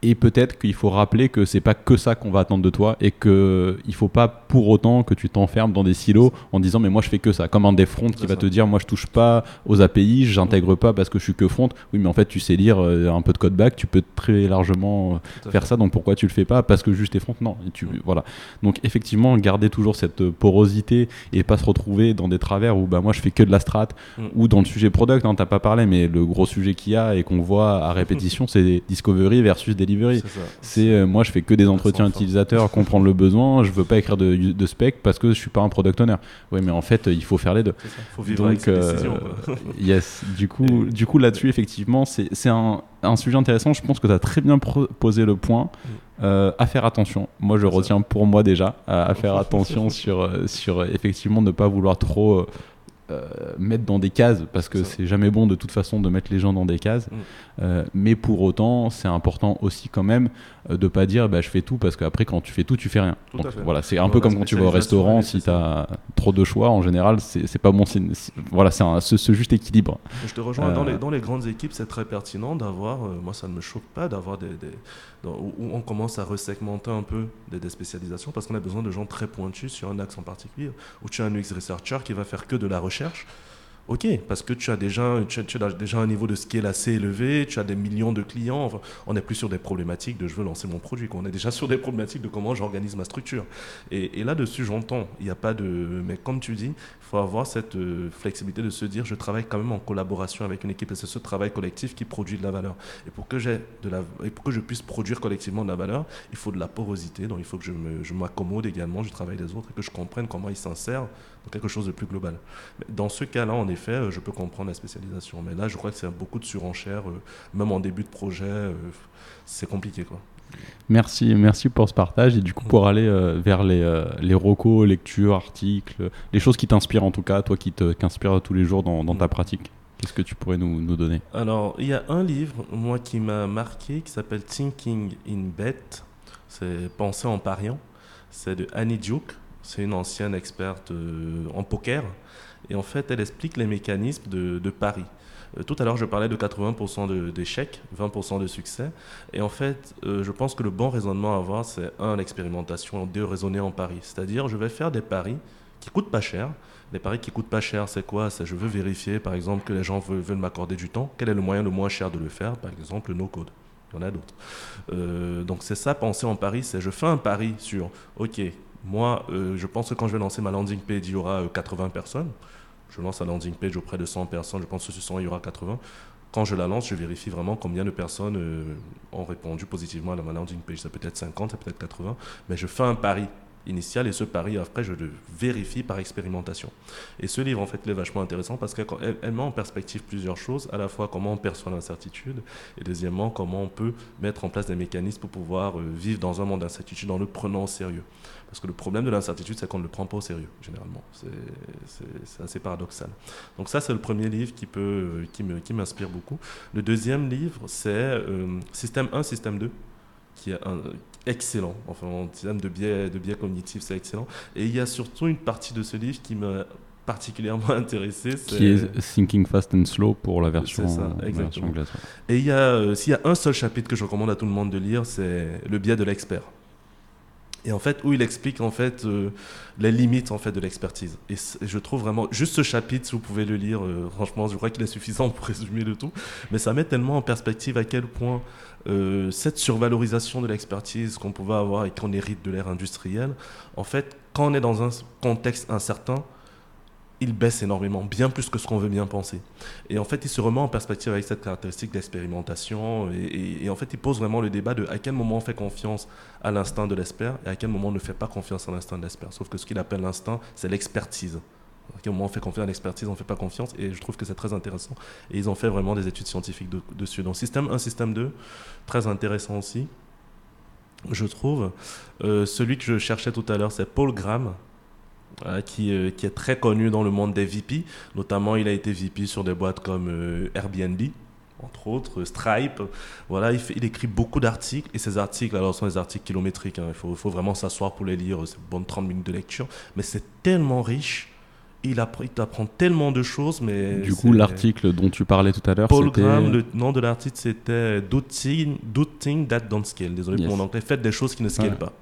et peut-être qu'il faut rappeler que c'est pas que ça qu'on va attendre de toi et que il faut pas pour autant que tu t'enfermes dans des silos en disant mais moi je fais que ça. Comme un des front qui va te dire moi je touche pas aux API j'intègre pas parce que je suis que front oui mais en fait tu sais lire euh, un peu de code back tu peux très largement euh, faire ça donc pourquoi tu le fais pas? Parce que juste t'es front non et tu voilà. Donc effectivement garder toujours cette porosité et pas se retrouver dans des travers où bah moi je fais que de la strat mm. ou dans le sujet product hein, t'as pas parlé mais le gros sujet qu'il y a et qu'on voit à [laughs] répétition c'est discovery versus des c'est euh, moi, je fais que des entretiens utilisateurs, comprendre le besoin. Je veux pas écrire de, de, spec parce que je suis pas un product owner. Oui, mais en fait, il faut faire les deux. Il faut vivre avec euh, [laughs] yes. Du coup, du coup là-dessus, effectivement, c'est un, un, sujet intéressant. Je pense que tu as très bien posé le point. Mm. Euh, à faire attention. Moi, je retiens pour moi déjà à, faire [laughs] attention sur, sur effectivement ne pas vouloir trop euh, mettre dans des cases parce que c'est jamais bon de toute façon de mettre les gens dans des cases. Mm. Euh, mais pour autant, c'est important aussi quand même euh, de pas dire bah, je fais tout parce qu'après quand tu fais tout, tu fais rien. Donc, voilà, c'est un peu comme quand tu vas au restaurant, si tu as trop de choix, en général, c'est pas bon. Voilà, c'est ce, ce, juste équilibre. Je te rejoins. Dans, les, dans les grandes équipes, c'est très pertinent d'avoir, moi ça ne me choque pas d'avoir des, des où on commence à resegmenter un peu des, des spécialisations parce qu'on a besoin de gens très pointus sur un axe en particulier. Où tu as un UX researcher qui va faire que de la recherche recherche, ok, parce que tu as, déjà, tu, as, déjà un niveau de scale assez élevé, tu as des millions de clients, on n'est plus sur des problématiques de je veux lancer mon produit, on est déjà sur des problématiques de comment j'organise ma structure. Et, là-dessus, j'entends, il n'y a pas de... Mais comme tu dis, il faut avoir cette euh, flexibilité de se dire, je travaille quand même en collaboration avec une équipe, et c'est ce travail collectif qui produit de la valeur. Et pour que, de la, et pour que je puisse produire collectivement de la valeur, il faut de la porosité, donc il faut que je m'accommode également du travail des autres et que je comprenne comment ils s'insèrent quelque chose de plus global. dans ce cas-là, en effet, euh, je peux comprendre la spécialisation. Mais là, je crois que c'est beaucoup de surenchères, euh, même en début de projet, euh, c'est compliqué. Quoi. Merci, merci pour ce partage. Et du coup, pour aller euh, vers les, euh, les recos, lectures, articles, les choses qui t'inspirent en tout cas, toi qui t'inspires tous les jours dans, dans ta pratique, qu'est-ce que tu pourrais nous, nous, donner? Alors, il y a un livre, moi, qui m'a marqué, qui s'appelle Thinking in Bet. C'est Penser en pariant. C'est de Annie Duke. C'est une ancienne experte euh, en poker. Et en fait, elle explique les mécanismes de, paris. Euh, tout à l'heure, je parlais de 80% d'échecs, 20% de succès. Et en fait, euh, je pense que le bon raisonnement à avoir, c'est un, l'expérimentation, deux, raisonner en paris. C'est-à-dire, je vais faire des paris qui coûtent pas cher. Les paris qui coûtent pas cher, c'est quoi? C'est je veux vérifier, par exemple, que les gens veulent, m'accorder du temps. Quel est le moyen le moins cher de le faire? Par exemple, le no-code. Il y en a d'autres. Donc c'est ça, penser en pari, c'est je fais un pari sur, ok, moi, je pense que quand je vais lancer ma landing page, il y aura 80 personnes je lance un landing page auprès de 100 personnes, je pense que ce 100, il y aura 80. Quand je la lance, je vérifie vraiment combien de personnes euh, ont répondu positivement à ma landing page. Ça peut être 50, ça peut être 80, mais je fais un pari initial et ce pari, après, je le vérifie par expérimentation. Et ce livre, en fait, il est vachement intéressant parce qu'elle elle met en perspective plusieurs choses, à la fois comment on perçoit l'incertitude et deuxièmement, comment on peut mettre en place des mécanismes pour pouvoir euh, vivre dans un monde d'incertitude en le prenant au sérieux. Parce que le problème de l'incertitude, c'est qu'on ne le prend pas au sérieux, généralement. C'est assez paradoxal. Donc ça, c'est le premier livre qui, peut, qui m'inspire beaucoup. Le deuxième livre, c'est euh, Système 1, Système 2, qui est un, excellent. Enfin, en termes de biais, de biais cognitifs, c'est excellent. Et il y a surtout une partie de ce livre qui m'a particulièrement [laughs] intéressé. Qui est Thinking Fast and Slow pour la version, ça, exactement. Et il y a, euh, s'il y a un seul chapitre que je recommande à tout le monde de lire, c'est le biais de l'expert et en fait où il explique en fait euh, les limites en fait de l'expertise et, je trouve vraiment juste ce chapitre si vous pouvez le lire euh, franchement je crois qu'il est [laughs] suffisant pour résumer le tout mais ça met tellement en perspective à quel point euh, cette survalorisation de l'expertise qu'on pouvait avoir et qu'on hérite de l'ère industrielle en fait quand on est dans un contexte incertain il baisse énormément, bien plus que ce qu'on veut bien penser. Et en fait, il se remet en perspective avec cette caractéristique d'expérimentation. Et, en fait, il pose vraiment le débat de à quel moment on fait confiance à l'instinct de l'expert et à quel moment on ne fait pas confiance à l'instinct de l'expert. Sauf que ce qu'il appelle l'instinct, c'est l'expertise. À quel moment on fait confiance à l'expertise, on ne fait pas confiance. Et je trouve que c'est très intéressant. Et ils ont fait vraiment des études scientifiques dessus. Donc, système 1, système 2, très intéressant aussi. Je trouve. Euh, celui que je cherchais tout à l'heure, c'est Paul Graham qui, euh, qui, est très connu dans le monde des VP. Notamment, il a été VP sur des boîtes comme euh, Airbnb, entre autres, Stripe. Voilà, il, écrit beaucoup d'articles et ces articles, alors, sont des articles kilométriques. Hein. il, faut, faut, vraiment s'asseoir pour les lire. C'est bon 30 minutes de lecture. Mais c'est tellement riche. Il, il t'apprend tellement de choses, mais... Du coup, l'article dont tu parlais tout à l'heure, Paul Graham, le nom de l'article, c'était Do things, that don't scale. Désolé pour mon anglais. Faites des choses qui ne scalent pas.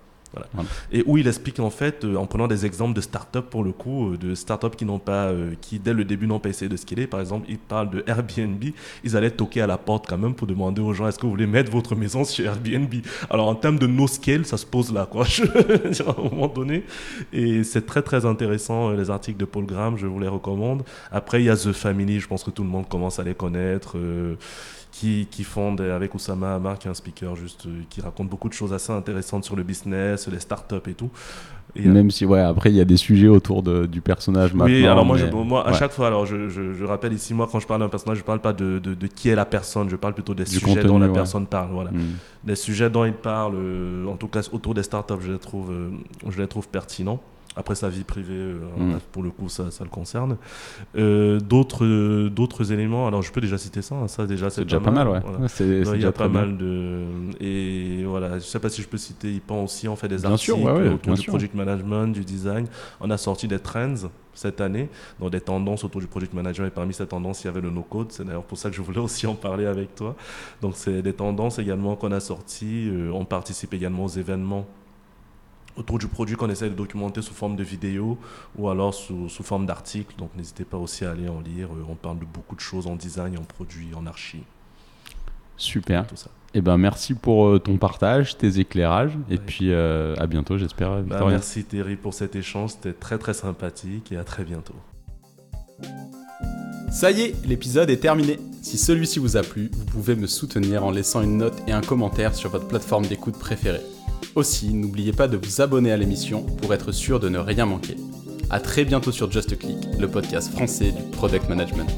Et où il explique en fait, euh, en prenant des exemples de start-up pour le coup, euh, de start-up qui n'ont pas, euh, qui dès le début n'ont pas essayé de scaler. Par exemple, il parle de Airbnb. Ils allaient toquer à la porte quand même pour demander aux gens est-ce que vous voulez mettre votre maison sur Airbnb? Alors en termes de no scale, ça se pose là, quoi. [laughs] à un moment donné. Et c'est très très intéressant les articles de Paul Graham, je vous les recommande. Après, il y a The Family, je pense que tout le monde commence à les connaître qui, qui font avec Oussama Amar, qui est un speaker juste, euh, qui raconte beaucoup de choses assez intéressantes sur le business, les startups et tout. Et, euh, Même si, ouais, après, il y a des sujets autour de, du personnage maintenant. Oui, alors moi, je, moi à chaque fois, alors je, je, rappelle ici, moi, quand je parle d'un personnage, je parle pas de, de, de, qui est la personne, je parle plutôt des sujets dont la personne parle. Voilà. Hmm. Les sujets dont il parle, euh, en tout cas autour des startups, je les trouve, je les trouve pertinents. Après sa vie privée, euh, mm. pour le coup, ça, ça le concerne. Euh, d'autres, d'autres éléments, alors je peux déjà citer ça, hein, ça déjà c'est déjà pas mal, ouais. il y a pas mal de. Et voilà, je sais pas si je peux citer, il pense aussi, on fait des articles autour du project management, du design. On a sorti des trends cette année, dans des tendances autour du project management. Et parmi ces tendances, il y avait le no-code. C'est d'ailleurs pour ça que je voulais aussi en parler avec toi. Donc, c'est des tendances également qu'on a sorties. Euh, on participe également aux événements autour du produit qu'on essaie de documenter sous forme de vidéo ou alors sous, sous forme d'article. Donc n'hésitez pas aussi à aller en lire. Euh, on parle de beaucoup de choses en design, en produit, en archi. Super. Tout ça. Eh ben, merci pour euh, ton partage, tes éclairages. Et puis euh, à bientôt, j'espère. Bah, merci Thierry pour cet échange. C'était très très sympathique et à très bientôt. Ça y est, l'épisode est terminé. Si celui-ci vous a plu, vous pouvez me soutenir en laissant une note et un commentaire sur votre plateforme d'écoute préférée. Aussi, n'oubliez pas de vous abonner à l'émission pour être sûr de ne rien manquer. A très bientôt sur Just Click, le podcast français du product management.